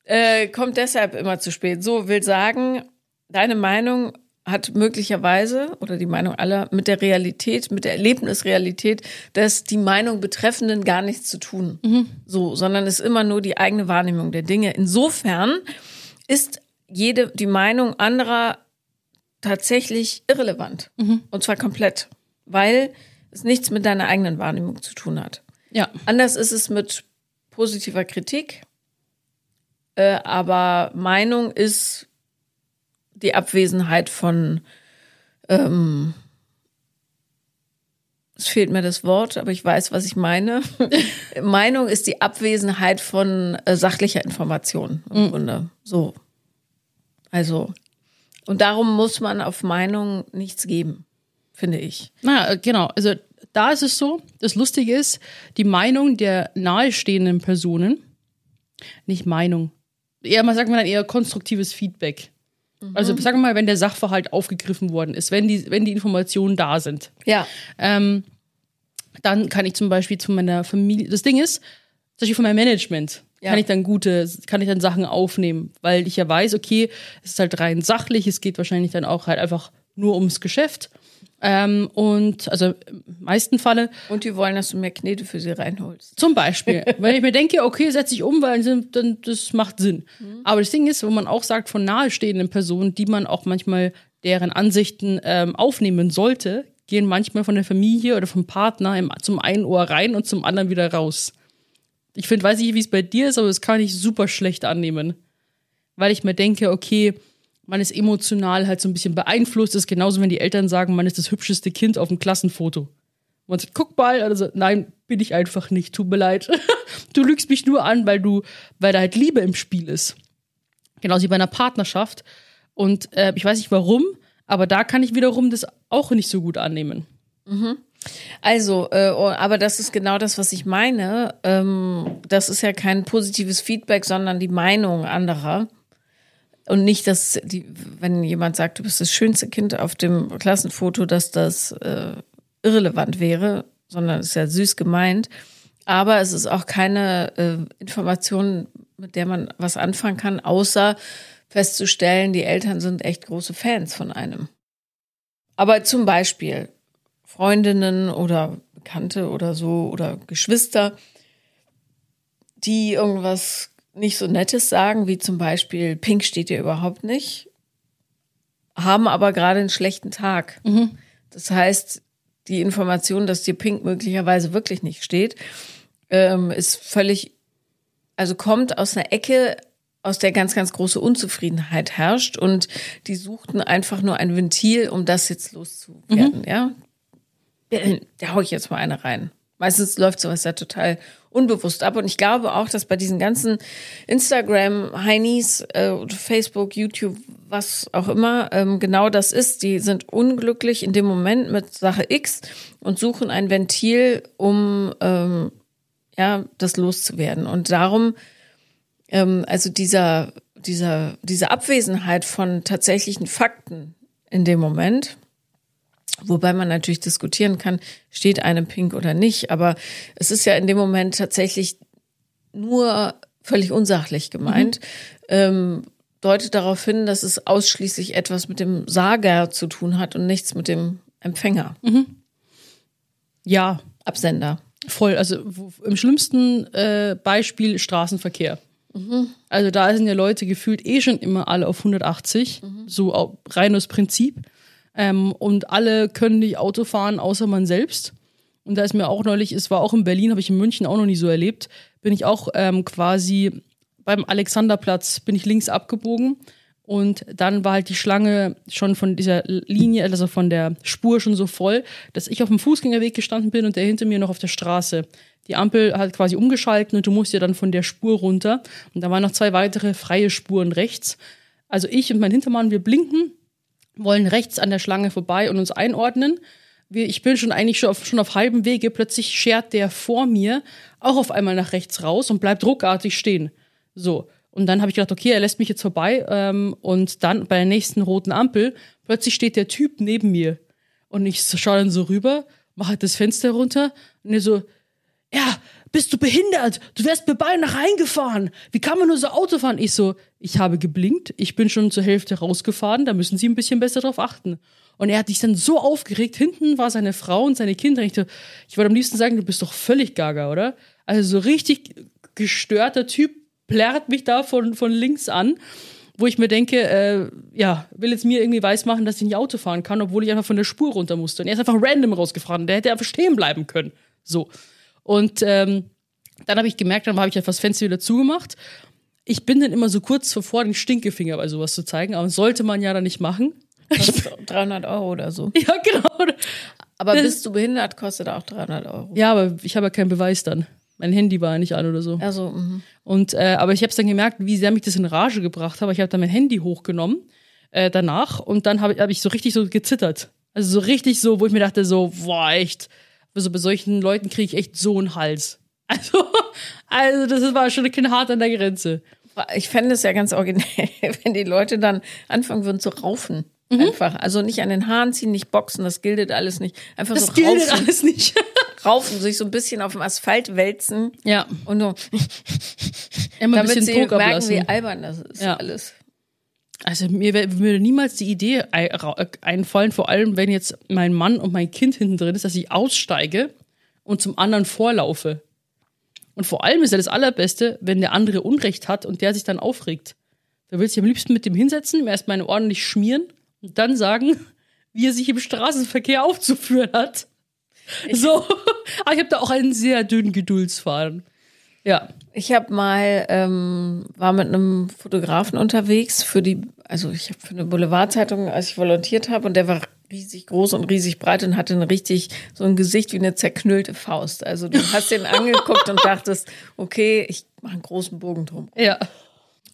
Äh, kommt deshalb immer zu spät. So will sagen, deine Meinung hat möglicherweise oder die Meinung aller mit der Realität, mit der Erlebnisrealität, dass die Meinung Betreffenden gar nichts zu tun. Mhm. So, sondern es ist immer nur die eigene Wahrnehmung der Dinge. Insofern ist jede die Meinung anderer tatsächlich irrelevant mhm. und zwar komplett, weil es nichts mit deiner eigenen Wahrnehmung zu tun hat. Ja. Anders ist es mit positiver Kritik, äh, aber Meinung ist die Abwesenheit von, ähm, es fehlt mir das Wort, aber ich weiß, was ich meine. Meinung ist die Abwesenheit von äh, sachlicher Information im mhm. Grunde. So. Also, und darum muss man auf Meinung nichts geben finde ich. Na, genau. Also da ist es so, das Lustige ist, die Meinung der nahestehenden Personen, nicht Meinung, eher mal sagen wir dann eher konstruktives Feedback. Mhm. Also sagen wir mal, wenn der Sachverhalt aufgegriffen worden ist, wenn die, wenn die Informationen da sind. Ja. Ähm, dann kann ich zum Beispiel zu meiner Familie, das Ding ist, zum Beispiel von meinem Management, ja. kann ich dann gute, kann ich dann Sachen aufnehmen, weil ich ja weiß, okay, es ist halt rein sachlich, es geht wahrscheinlich dann auch halt einfach nur ums Geschäft. Ähm, und also im meisten Falle. Und die wollen, dass du mehr Knete für sie reinholst. Zum Beispiel. Wenn ich mir denke, okay, setze ich um, weil dann, das macht Sinn. Mhm. Aber das Ding ist, wo man auch sagt, von nahestehenden Personen, die man auch manchmal deren Ansichten ähm, aufnehmen sollte, gehen manchmal von der Familie oder vom Partner im, zum einen Ohr rein und zum anderen wieder raus. Ich finde, weiß nicht, wie es bei dir ist, aber das kann ich super schlecht annehmen. Weil ich mir denke, okay, man ist emotional halt so ein bisschen beeinflusst. Das ist genauso, wenn die Eltern sagen, man ist das hübscheste Kind auf dem Klassenfoto. Man sagt, guck mal, also nein, bin ich einfach nicht, tut mir leid. du lügst mich nur an, weil du, weil da halt Liebe im Spiel ist. Genauso wie bei einer Partnerschaft. Und äh, ich weiß nicht warum, aber da kann ich wiederum das auch nicht so gut annehmen. Mhm. Also, äh, oh, aber das ist genau das, was ich meine. Ähm, das ist ja kein positives Feedback, sondern die Meinung anderer. Und nicht, dass die, wenn jemand sagt, du bist das schönste Kind auf dem Klassenfoto, dass das äh, irrelevant wäre, sondern es ist ja süß gemeint. Aber es ist auch keine äh, Information, mit der man was anfangen kann, außer festzustellen, die Eltern sind echt große Fans von einem. Aber zum Beispiel Freundinnen oder Bekannte oder so oder Geschwister, die irgendwas nicht so Nettes sagen, wie zum Beispiel, Pink steht dir überhaupt nicht, haben aber gerade einen schlechten Tag. Mhm. Das heißt, die Information, dass dir Pink möglicherweise wirklich nicht steht, ähm, ist völlig, also kommt aus einer Ecke, aus der ganz, ganz große Unzufriedenheit herrscht und die suchten einfach nur ein Ventil, um das jetzt loszuwerden, mhm. ja. Da hau ich jetzt mal eine rein. Meistens läuft sowas ja total unbewusst ab. Und ich glaube auch, dass bei diesen ganzen Instagram-Heinis, äh, Facebook, YouTube, was auch immer, ähm, genau das ist. Die sind unglücklich in dem Moment mit Sache X und suchen ein Ventil, um ähm, ja das loszuwerden. Und darum, ähm, also dieser, dieser, diese Abwesenheit von tatsächlichen Fakten in dem Moment, Wobei man natürlich diskutieren kann, steht einem Pink oder nicht. Aber es ist ja in dem Moment tatsächlich nur völlig unsachlich gemeint. Mhm. Ähm, deutet darauf hin, dass es ausschließlich etwas mit dem Sager zu tun hat und nichts mit dem Empfänger. Mhm. Ja, Absender. voll. Also im schlimmsten äh, Beispiel Straßenverkehr. Also da sind ja Leute gefühlt eh schon immer alle auf 180, so au- rein aus Prinzip. Ähm, und alle können nicht Auto fahren, außer man selbst. Und da ist mir auch neulich, es war auch in Berlin, habe ich in München auch noch nie so erlebt, bin ich auch ähm, quasi beim Alexanderplatz, bin ich links abgebogen und dann war halt die Schlange schon von dieser Linie, also von der Spur schon so voll, dass ich auf dem Fußgängerweg gestanden bin und der hinter mir noch auf der Straße. Die Ampel hat quasi umgeschalten und du musst ja dann von der Spur runter. Und da waren noch zwei weitere freie Spuren rechts. Also ich und mein Hintermann, wir blinken, wollen rechts an der Schlange vorbei und uns einordnen. Ich bin schon eigentlich schon auf, schon auf halbem Wege. Plötzlich schert der vor mir auch auf einmal nach rechts raus und bleibt ruckartig stehen. So. Und dann habe ich gedacht, okay, er lässt mich jetzt vorbei. Ähm, und dann bei der nächsten roten Ampel, plötzlich steht der Typ neben mir. Und ich schaue dann so rüber, mache halt das Fenster runter und er so, ja, bist du behindert? Du wärst mir beinahe reingefahren. Wie kann man nur so Auto fahren? Ich so, ich habe geblinkt, ich bin schon zur Hälfte rausgefahren, da müssen Sie ein bisschen besser drauf achten. Und er hat sich dann so aufgeregt, hinten war seine Frau und seine Kinder. Ich, so, ich wollte am liebsten sagen, du bist doch völlig gaga, oder? Also so richtig gestörter Typ plärrt mich da von, von links an, wo ich mir denke, äh, ja, will jetzt mir irgendwie weismachen, dass ich nicht Auto fahren kann, obwohl ich einfach von der Spur runter musste. Und er ist einfach random rausgefahren. Der hätte einfach stehen bleiben können. So. Und ähm, dann habe ich gemerkt, dann habe ich das Fenster wieder zugemacht. Ich bin dann immer so kurz vor, den Stinkefinger bei sowas zu zeigen, aber sollte man ja dann nicht machen. Kostet 300 Euro oder so. Ja, genau. Aber Das- bist du behindert, kostet auch 300 Euro. Ja, aber ich habe ja keinen Beweis dann. Mein Handy war ja nicht an oder so. Also, mhm. Und äh, aber ich habe es dann gemerkt, wie sehr mich das in Rage gebracht hat. Ich habe dann mein Handy hochgenommen äh, danach und dann habe hab ich so richtig so gezittert. Also so richtig so, wo ich mir dachte so, boah, echt. Also bei solchen Leuten kriege ich echt so einen Hals. Also, also das war schon ein hart an der Grenze. ich fände es ja ganz originell, wenn die Leute dann anfangen würden zu raufen. Mhm. Einfach. Also nicht an den Haaren ziehen, nicht boxen, das gilt alles nicht. Einfach Das so gilt raufen, alles nicht. raufen, sich so ein bisschen auf dem Asphalt wälzen ja, und so, immer ein damit bisschen sie merken, ablassen. wie albern das ist Ja. alles. Also mir würde niemals die Idee äh, einfallen, vor allem wenn jetzt mein Mann und mein Kind hinten drin ist, dass ich aussteige und zum anderen vorlaufe. Und vor allem ist ja das Allerbeste, wenn der andere Unrecht hat und der sich dann aufregt. Da will ich am liebsten mit dem hinsetzen, ihm erstmal ordentlich schmieren und dann sagen, wie er sich im Straßenverkehr aufzuführen hat. so. Aber ich habe da auch einen sehr dünnen Geduldsfaden. Ja. Ich habe mal ähm, war mit einem Fotografen unterwegs für die, also ich habe für eine Boulevardzeitung, als ich volontiert habe, und der war riesig groß und riesig breit und hatte ein richtig so ein Gesicht wie eine zerknüllte Faust. Also du hast den angeguckt und dachtest, okay, ich mache einen großen Bogen drum. Ja.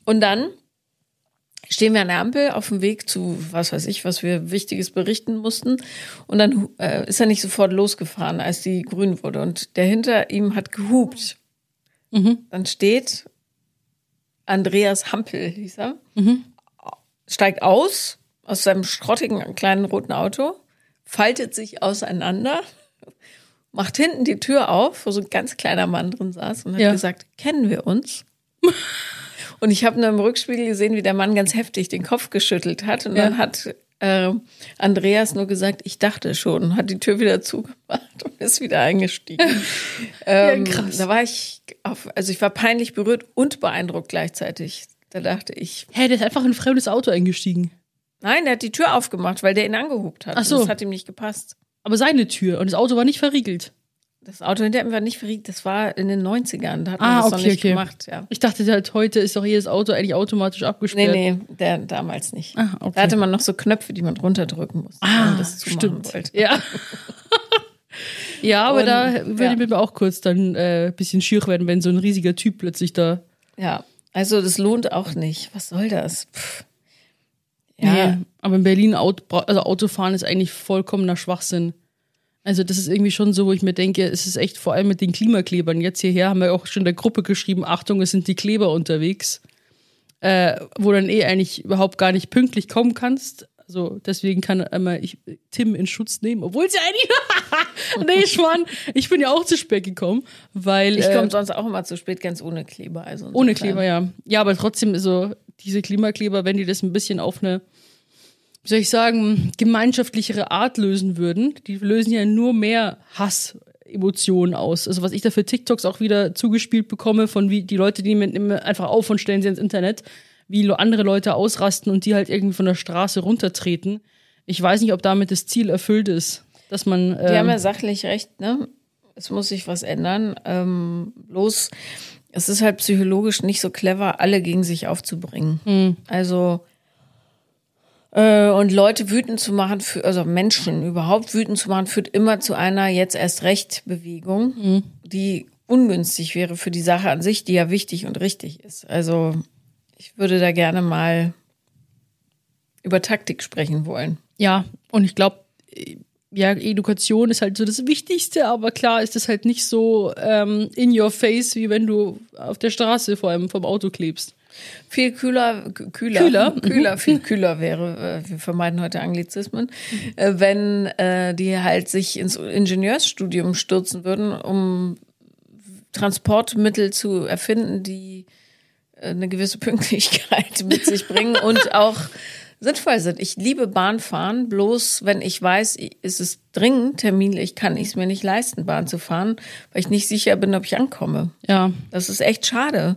Und dann stehen wir an der Ampel auf dem Weg zu, was weiß ich, was wir Wichtiges berichten mussten. Und dann äh, ist er nicht sofort losgefahren, als die grün wurde. Und der hinter ihm hat gehupt. Dann steht Andreas Hampel, hieß er, steigt aus aus seinem schrottigen kleinen roten Auto, faltet sich auseinander, macht hinten die Tür auf, wo so ein ganz kleiner Mann drin saß und hat Ja. gesagt, kennen wir uns? Und ich habe nur im Rückspiegel gesehen, wie der Mann ganz heftig den Kopf geschüttelt hat. Und dann Ja. hat äh, Andreas nur gesagt, ich dachte schon, hat die Tür wieder zugemacht und ist wieder eingestiegen. ähm, krass. Da war ich, auf, also ich war peinlich berührt und beeindruckt gleichzeitig. Da dachte ich, Hä, der ist einfach in ein fremdes Auto eingestiegen. nein, der hat die Tür aufgemacht, weil der ihn angehupt hat. Ach so. Und Das hat ihm nicht gepasst. Aber seine Tür und das Auto war nicht verriegelt. Das Auto hinter ihm war nicht verriegelt, das war in den 90ern, da hat man Ah, das noch okay, nicht okay. gemacht. Ja. Ich dachte halt, heute ist doch jedes Auto eigentlich automatisch Nee, abgesperrt. nee, der damals nicht. Ah, okay. Da hatte man noch so Knöpfe, die man runterdrücken musste, wenn Ah, man das zumachen stimmt. wollte. Ja. ja, aber Und, da würde ja. ich mir auch kurz dann äh, ein bisschen schier werden, wenn so ein riesiger Typ plötzlich da. Ja, also das lohnt auch nicht. Was soll das? Pff. Ja, Nee, aber in Berlin Auto, also Autofahren ist eigentlich vollkommener Schwachsinn. Also das ist irgendwie schon so, wo ich mir denke, es ist echt vor allem mit den Klimaklebern. Jetzt hierher haben wir auch schon in der Gruppe geschrieben, Achtung, es sind die Kleber unterwegs. Äh, wo dann eh eigentlich überhaupt gar nicht pünktlich kommen kannst. Also deswegen kann einmal ich Tim in Schutz nehmen, obwohl sie eigentlich. nee, Schwan, ich bin ja auch zu spät gekommen, weil. ich äh, komme sonst auch immer zu spät, ganz ohne Kleber. Also ohne Kleber, ja. Ja, aber trotzdem so diese Klimakleber, wenn die das ein bisschen auf eine wie soll ich sagen, gemeinschaftlichere Art lösen würden. Die lösen ja nur mehr Hassemotionen aus. Also was ich da für TikToks auch wieder zugespielt bekomme von wie die Leute, die nehmen einfach auf und stellen sie ins Internet, wie andere Leute ausrasten und die halt irgendwie von der Straße runtertreten. Ich weiß nicht, ob damit das Ziel erfüllt ist, dass man Die haben ähm, ja sachlich recht, ne? Es muss sich was ändern. Ähm, bloß, es ist halt psychologisch nicht so clever, alle gegen sich aufzubringen. Hm. Also, und Leute wütend zu machen, für, also Menschen überhaupt wütend zu machen, führt immer zu einer jetzt erst recht Bewegung, Hm. die ungünstig wäre für die Sache an sich, die ja wichtig und richtig ist. Also, ich würde da gerne mal über Taktik sprechen wollen. Ja, und ich glaube, ja, Education ist halt so das Wichtigste, aber klar ist es halt nicht so ähm, in your face, wie wenn du auf der Straße vor allem vom Auto klebst. Viel kühler, kühler, Kühler? kühler, viel kühler wäre, äh, wir vermeiden heute Anglizismen, äh, wenn äh, die halt sich ins Ingenieursstudium stürzen würden, um Transportmittel zu erfinden, die äh, eine gewisse Pünktlichkeit mit sich bringen und auch sinnvoll sind. Ich liebe Bahnfahren, bloß wenn ich weiß, ist es dringend terminlich, kann ich es mir nicht leisten, Bahn zu fahren, weil ich nicht sicher bin, ob ich ankomme. Ja, Das ist echt schade,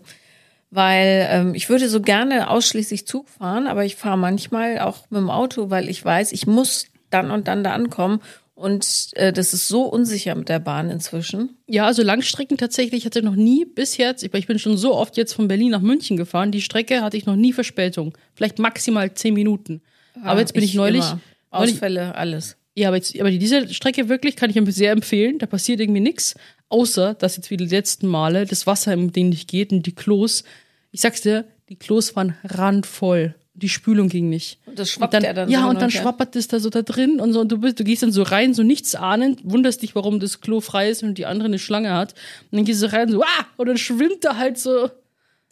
weil ähm, ich würde so gerne ausschließlich Zug fahren, aber ich fahre manchmal auch mit dem Auto, weil ich weiß, ich muss dann und dann da ankommen. Und äh, das ist so unsicher mit der Bahn inzwischen. ja, also Langstrecken tatsächlich hatte ich noch nie bis jetzt, ich ich bin schon so oft jetzt von Berlin nach München gefahren, die Strecke hatte ich noch nie Verspätung. Vielleicht maximal zehn Minuten. aber jetzt bin ich, neulich, immer. Ausfälle, alles. Ja, aber, jetzt, aber diese Strecke wirklich kann ich sehr empfehlen. Da passiert irgendwie nichts, außer dass jetzt wie die letzten Male das Wasser im Ding nicht geht und die Klos. Ich sag's dir, die Klos waren randvoll. Die Spülung ging nicht. Und das schwappt dann, ja dann Ja, so und dann und schwappert das da so da drin und so und du bist, du gehst dann so rein, so nichts ahnend, wunderst dich, warum das Klo frei ist und die andere eine Schlange hat. Und dann gehst du rein so, ah, und dann schwimmt da halt so.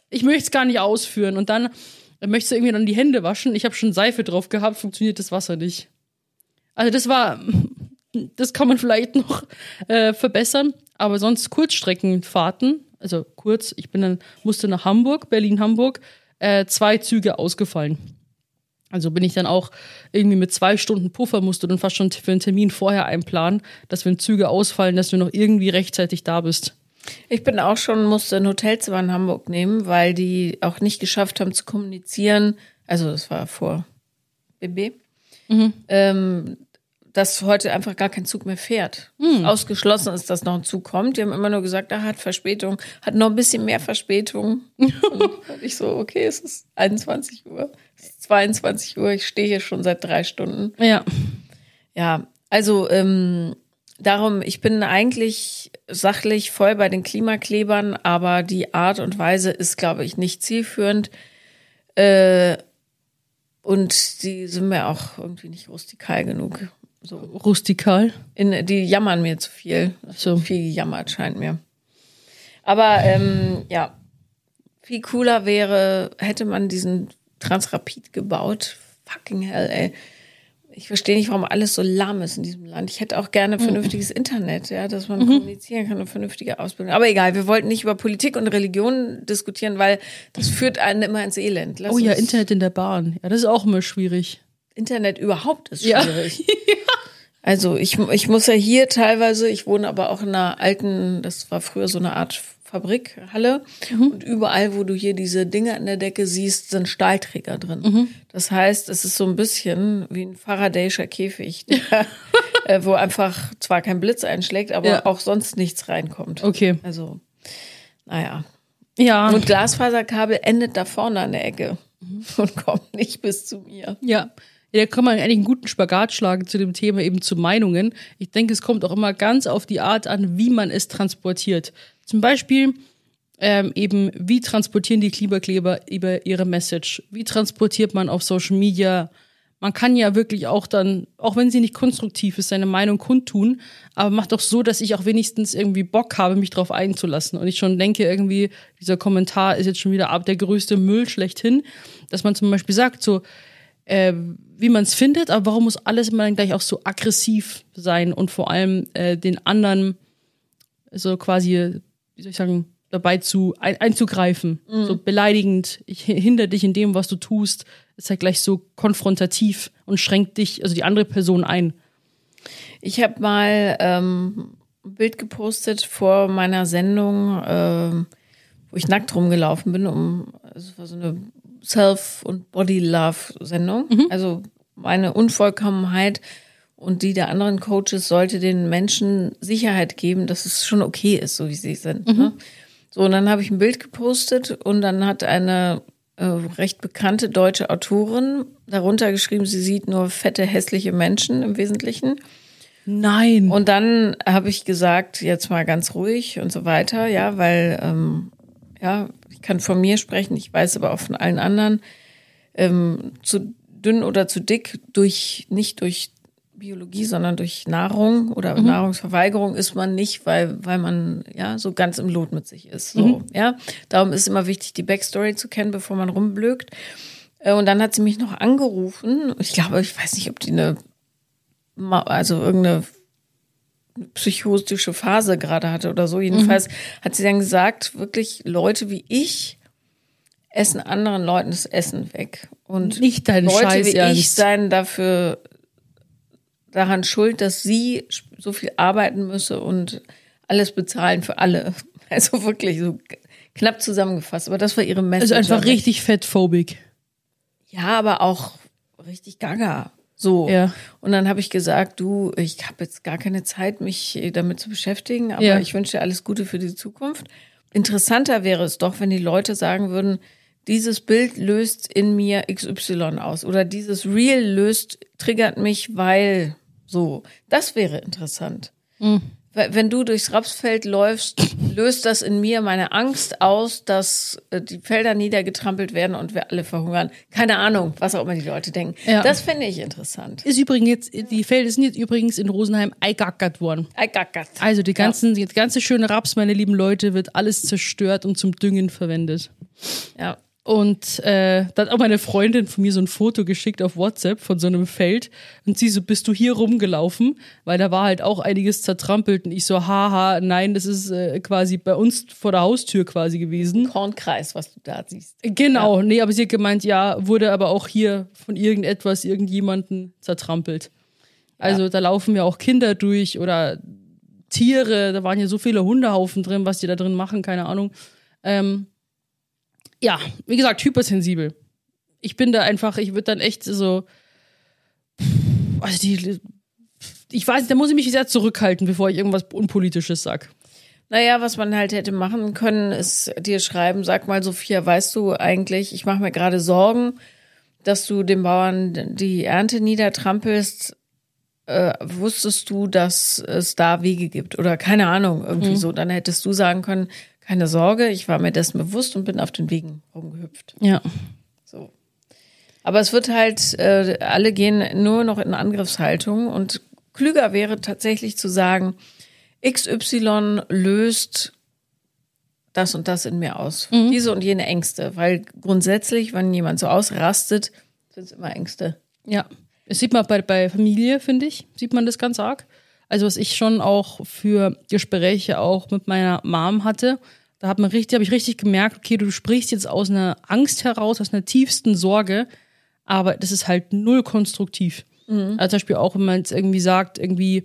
Ich möchte es gar nicht ausführen. Und dann möchtest du irgendwie dann die Hände waschen. Ich habe schon Seife drauf gehabt, funktioniert das Wasser nicht. Also das war, das kann man vielleicht noch äh, verbessern, aber sonst Kurzstreckenfahrten, also kurz, ich bin dann, musste nach Hamburg, Berlin-Hamburg, äh, zwei Züge ausgefallen. Also bin ich dann auch irgendwie mit zwei Stunden Puffer, musst du dann fast schon für einen Termin vorher einplanen, dass wenn Züge ausfallen, dass du noch irgendwie rechtzeitig da bist. Ich bin auch schon, musste ein Hotelzimmer in Hamburg nehmen, weil die auch nicht geschafft haben zu kommunizieren. Also das war vor BB. Ähm, dass heute einfach gar kein Zug mehr fährt. Ausgeschlossen ist, dass noch ein Zug kommt. Die haben immer nur gesagt, er hat Verspätung, hat noch ein bisschen mehr Verspätung. Und ich so, okay, es ist 21 Uhr, es ist 22 Uhr, ich stehe hier schon seit drei Stunden. Ja. Ja, also ähm, darum, ich bin eigentlich sachlich voll bei den Klimaklebern, aber die Art und Weise ist, glaube ich, nicht zielführend. Äh, und die sind mir auch irgendwie nicht rustikal genug. So. Rustikal. In, die jammern mir zu viel. So. Viel gejammert scheint mir. Aber ähm, ja, viel cooler wäre, hätte man diesen Transrapid gebaut. Fucking hell, ey. Ich verstehe nicht, warum alles so lahm ist in diesem Land. Ich hätte auch gerne vernünftiges Internet, ja, dass man kommunizieren kann und vernünftige Ausbildung. Aber egal, wir wollten nicht über Politik und Religion diskutieren, weil das führt einen immer ins Elend. Lass Oh ja, Internet in der Bahn. Ja, das ist auch immer schwierig. Internet überhaupt ist Ja. schwierig. Also ich, ich muss ja hier teilweise, ich wohne aber auch in einer alten, das war früher so eine Art Fabrikhalle und überall, wo du hier diese Dinge an der Decke siehst, sind Stahlträger drin. Das heißt, es ist so ein bisschen wie ein Faradayischer Käfig, der, äh, wo einfach zwar kein Blitz einschlägt, aber Ja. auch sonst nichts reinkommt. Okay. Also, naja. Ja. Und Glasfaserkabel endet da vorne an der Ecke und kommt nicht bis zu mir. Ja. Ja, da kann man eigentlich einen guten Spagat schlagen zu dem Thema eben zu Meinungen. Ich denke, es kommt auch immer ganz auf die Art an, wie man es transportiert. Zum Beispiel ähm, eben, wie transportieren die Klimakleber über ihre Message? Wie transportiert man auf Social Media? Man kann ja wirklich auch dann, auch wenn sie nicht konstruktiv ist, seine Meinung kundtun, aber macht doch so, dass ich auch wenigstens irgendwie Bock habe, mich drauf einzulassen. Und ich schon denke, irgendwie, dieser Kommentar ist jetzt schon wieder ab der größte Müll schlechthin, dass man zum Beispiel sagt, so, äh, wie man es findet, aber warum muss alles immer dann gleich auch so aggressiv sein und vor allem äh, den anderen so quasi, wie soll ich sagen, dabei zu ein, einzugreifen. So beleidigend, ich hinder dich in dem, was du tust, ist halt gleich so konfrontativ und schränkt dich, also die andere Person ein. Ich habe mal ähm, ein Bild gepostet vor meiner Sendung, ähm, wo ich nackt rumgelaufen bin, um also es war so eine Self- und Body-Love-Sendung. Also meine Unvollkommenheit und die der anderen Coaches sollte den Menschen Sicherheit geben, dass es schon okay ist, so wie sie sind. Ne? So, und dann habe ich ein Bild gepostet und dann hat eine äh, recht bekannte deutsche Autorin darunter geschrieben, sie sieht nur fette, hässliche Menschen im Wesentlichen. Nein. Und dann habe ich gesagt, jetzt mal ganz ruhig und so weiter, ja, weil ähm, ja, ich kann von mir sprechen, ich weiß aber auch von allen anderen, ähm, zu dünn oder zu dick durch nicht durch Biologie, sondern durch Nahrung oder Nahrungsverweigerung ist man nicht, weil weil man ja so ganz im Lot mit sich ist. So, ja, darum ist immer wichtig, die Backstory zu kennen, bevor man rumblökt. Äh, Und dann hat sie mich noch angerufen. Ich glaube, ich weiß nicht, ob die eine also irgendeine psychotische Phase gerade hatte oder so. Jedenfalls hat sie dann gesagt, wirklich Leute wie ich essen anderen Leuten das Essen weg. Und Nicht dein Leute Scheiß wie ich Ernst. seien dafür daran schuld, dass sie so viel arbeiten müsse und alles bezahlen für alle. Also wirklich so knapp zusammengefasst. Aber das war ihre Message. Also einfach richtig fettphobik. Ja, aber auch richtig gaga. So. Ja. Und dann habe ich gesagt, du, ich habe jetzt gar keine Zeit, mich damit zu beschäftigen, aber Ja. ich wünsche dir alles Gute für die Zukunft. Interessanter wäre es doch, wenn die Leute sagen würden, dieses Bild löst in mir XY aus oder dieses Reel löst, triggert mich, weil so. Das wäre interessant. Mhm. Wenn du durchs Rapsfeld läufst, löst das in mir meine Angst aus, dass äh, die Felder niedergetrampelt werden und wir alle verhungern. Keine Ahnung, was auch immer die Leute denken. Ja. Das finde ich interessant. Ist übrigens jetzt, die Felder sind jetzt übrigens in Rosenheim eigackert worden. Got. Also die ganzen, die ganze schöne Raps, meine lieben Leute, wird alles zerstört und zum Düngen verwendet. Ja. Und äh, da hat auch meine Freundin von mir so ein Foto geschickt auf WhatsApp von so einem Feld. Und sie so, bist du hier rumgelaufen? Weil da war halt auch einiges zertrampelt. Und ich so, haha, nein, das ist äh, quasi bei uns vor der Haustür quasi gewesen. Kornkreis, was du da siehst. Genau, nee, aber sie hat gemeint, ja, wurde aber auch hier von irgendetwas, irgendjemanden zertrampelt. Also da laufen ja auch Kinder durch oder Tiere, da waren ja so viele Hundehaufen drin, was die da drin machen, keine Ahnung. Ähm, ja, wie gesagt, hypersensibel. Ich bin da einfach, ich würde dann echt so, also die, ich weiß, da muss ich mich sehr zurückhalten, bevor ich irgendwas Unpolitisches sag. Naja, was man halt hätte machen können, ist dir schreiben, sag mal, Sophia, weißt du eigentlich, ich mache mir gerade Sorgen, dass du den Bauern die Ernte niedertrampelst. Äh, wusstest du, dass es da Wege gibt? Oder keine Ahnung, irgendwie so. Dann hättest du sagen können, keine Sorge, ich war mir dessen bewusst und bin auf den Wegen rumgehüpft. Ja. So. Aber es wird halt, äh, alle gehen nur noch in Angriffshaltung und klüger wäre tatsächlich zu sagen, XY löst das und das in mir aus. Diese und jene Ängste. Weil grundsätzlich, wenn jemand so ausrastet, sind es immer Ängste. Ja, das sieht man bei, bei Familie, finde ich, sieht man das ganz arg. Also was ich schon auch für Gespräche auch mit meiner Mom hatte, da hat man richtig, habe ich richtig gemerkt, okay, du sprichst jetzt aus einer Angst heraus, aus einer tiefsten Sorge, aber das ist halt null konstruktiv. Also zum Beispiel auch, wenn man jetzt irgendwie sagt, irgendwie,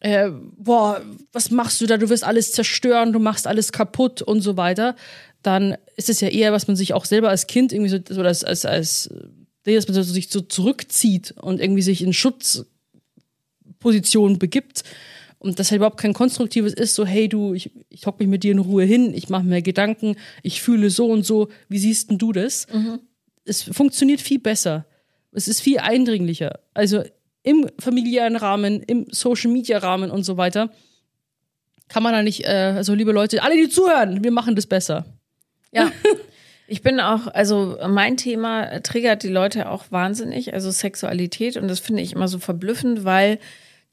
äh, boah, was machst du da? Du wirst alles zerstören, du machst alles kaputt und so weiter. Dann ist es ja eher, was man sich auch selber als Kind irgendwie so, oder als, als, als äh, dass man so sich so zurückzieht und irgendwie sich in Schutzposition begibt. Und das halt überhaupt kein konstruktives ist, so, hey du, ich, ich hock mich mit dir in Ruhe hin, ich mache mir Gedanken, ich fühle so und so, wie siehst denn du das? Es funktioniert viel besser. Es ist viel eindringlicher. Also im familiären Rahmen, im Social Media Rahmen und so weiter, kann man da nicht, äh, also liebe Leute, alle, die zuhören, wir machen das besser. Ja. Ich bin auch, also mein Thema triggert die Leute auch wahnsinnig, also Sexualität. Und das finde ich immer so verblüffend, weil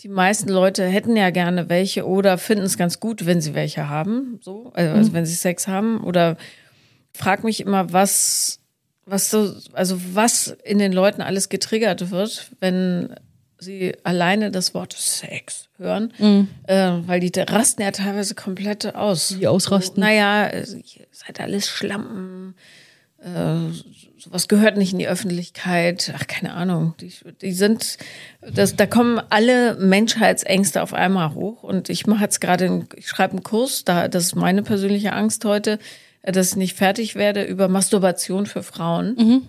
die meisten Leute hätten ja gerne welche oder finden es ganz gut, wenn sie welche haben. So, also, also wenn sie Sex haben. Oder frag mich immer, was, was so, also was in den Leuten alles getriggert wird, wenn sie alleine das Wort Sex hören, Mhm. äh, weil die rasten ja teilweise komplett aus. Die ausrasten. So, naja, äh, ihr seid alles Schlampen. Äh, sowas gehört nicht in die Öffentlichkeit. Ach, keine Ahnung. Die, die sind, das, da kommen alle Menschheitsängste auf einmal hoch. Und ich mache jetzt gerade, ich schreibe einen Kurs, da, das ist meine persönliche Angst heute, dass ich nicht fertig werde über Masturbation für Frauen. Mhm.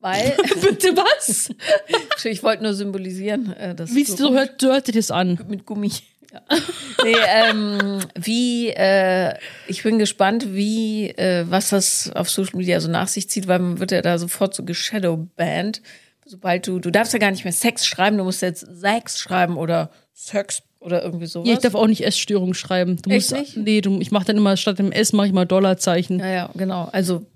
Weil, Bitte was? ich wollte nur symbolisieren, äh, dass Wie so hört, so hört das an? mit Gummi. Ja. Nee, ähm, wie, äh, ich bin gespannt, wie, äh, was das auf Social Media so nach sich zieht, weil man wird ja da sofort so geshadowbanned. Sobald du, du darfst ja gar nicht mehr Sex schreiben, du musst jetzt Sex schreiben oder Sex oder irgendwie sowas. Ja, ich darf auch nicht Essstörung schreiben. Du Echt musst, nicht? Nee, du, ich mache dann immer statt dem S mache ich mal Dollarzeichen. Ja, ja, genau. Also so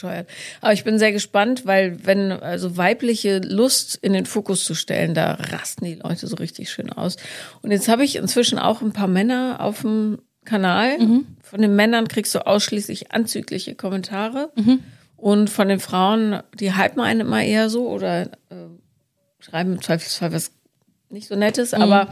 bescheuert. Aber ich bin sehr gespannt, weil wenn also weibliche Lust in den Fokus zu stellen, da rasten die Leute so richtig schön aus. Und jetzt habe ich inzwischen auch ein paar Männer auf dem Kanal. Von den Männern kriegst du ausschließlich anzügliche Kommentare. Und von den Frauen, die hypen einen immer eher so oder äh, schreiben im Zweifelsfall was nicht so nettes, aber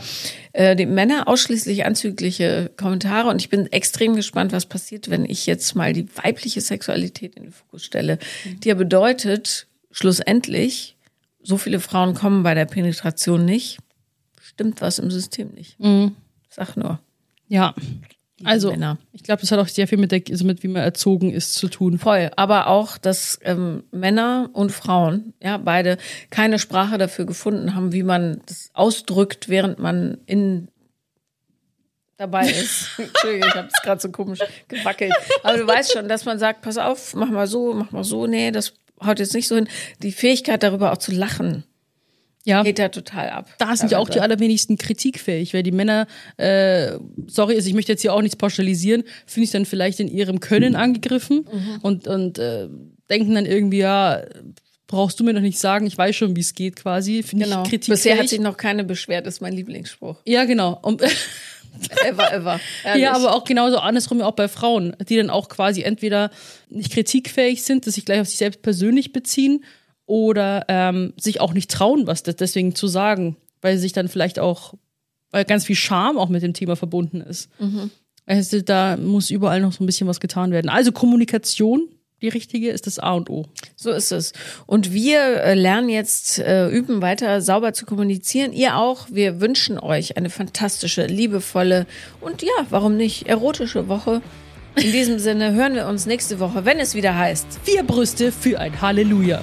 äh, die Männer ausschließlich anzügliche Kommentare und ich bin extrem gespannt, was passiert, wenn ich jetzt mal die weibliche Sexualität in den Fokus stelle, die ja bedeutet, schlussendlich, so viele Frauen kommen bei der Penetration nicht, stimmt was im System nicht. Sag nur. Ja. Also, Männer. ich glaube, das hat auch sehr viel mit, der, also mit wie man erzogen ist, zu tun. Voll, aber auch, dass ähm, Männer und Frauen, ja, beide keine Sprache dafür gefunden haben, wie man das ausdrückt, während man in dabei ist. Entschuldigung, ich habe es gerade so komisch gewackelt. Aber du weißt schon, dass man sagt, pass auf, mach mal so, mach mal so, nee, das haut jetzt nicht so hin. Die Fähigkeit darüber auch zu lachen, Ja. geht ja total ab. Da sind ja auch die allerwenigsten kritikfähig, weil die Männer, äh, sorry, also ich möchte jetzt hier auch nichts pauschalisieren, finde ich dann vielleicht in ihrem Können angegriffen Mhm. und, und äh, denken dann irgendwie, ja, brauchst du mir doch nicht sagen, ich weiß schon, wie es geht quasi. Finde Genau. ich kritikfähig. Bisher hat sich noch keine beschwert, ist mein Lieblingsspruch. ja, genau. Und, Ever, ever. Ehrlich. ja, aber auch genauso andersrum ja auch bei Frauen, die dann auch quasi entweder nicht kritikfähig sind, dass sich gleich auf sich selbst persönlich beziehen oder ähm, sich auch nicht trauen, was das deswegen zu sagen, weil sich dann vielleicht auch, weil ganz viel Scham auch mit dem Thema verbunden ist. Also da muss überall noch so ein bisschen was getan werden. Also Kommunikation, die richtige, ist das A und O. So ist es. Und wir äh, lernen jetzt, äh, üben weiter sauber zu kommunizieren. Ihr auch. Wir wünschen euch eine fantastische, liebevolle und ja, warum nicht, erotische Woche. In diesem Sinne hören wir uns nächste Woche, wenn es wieder heißt. Vier Brüste für ein Halleluja.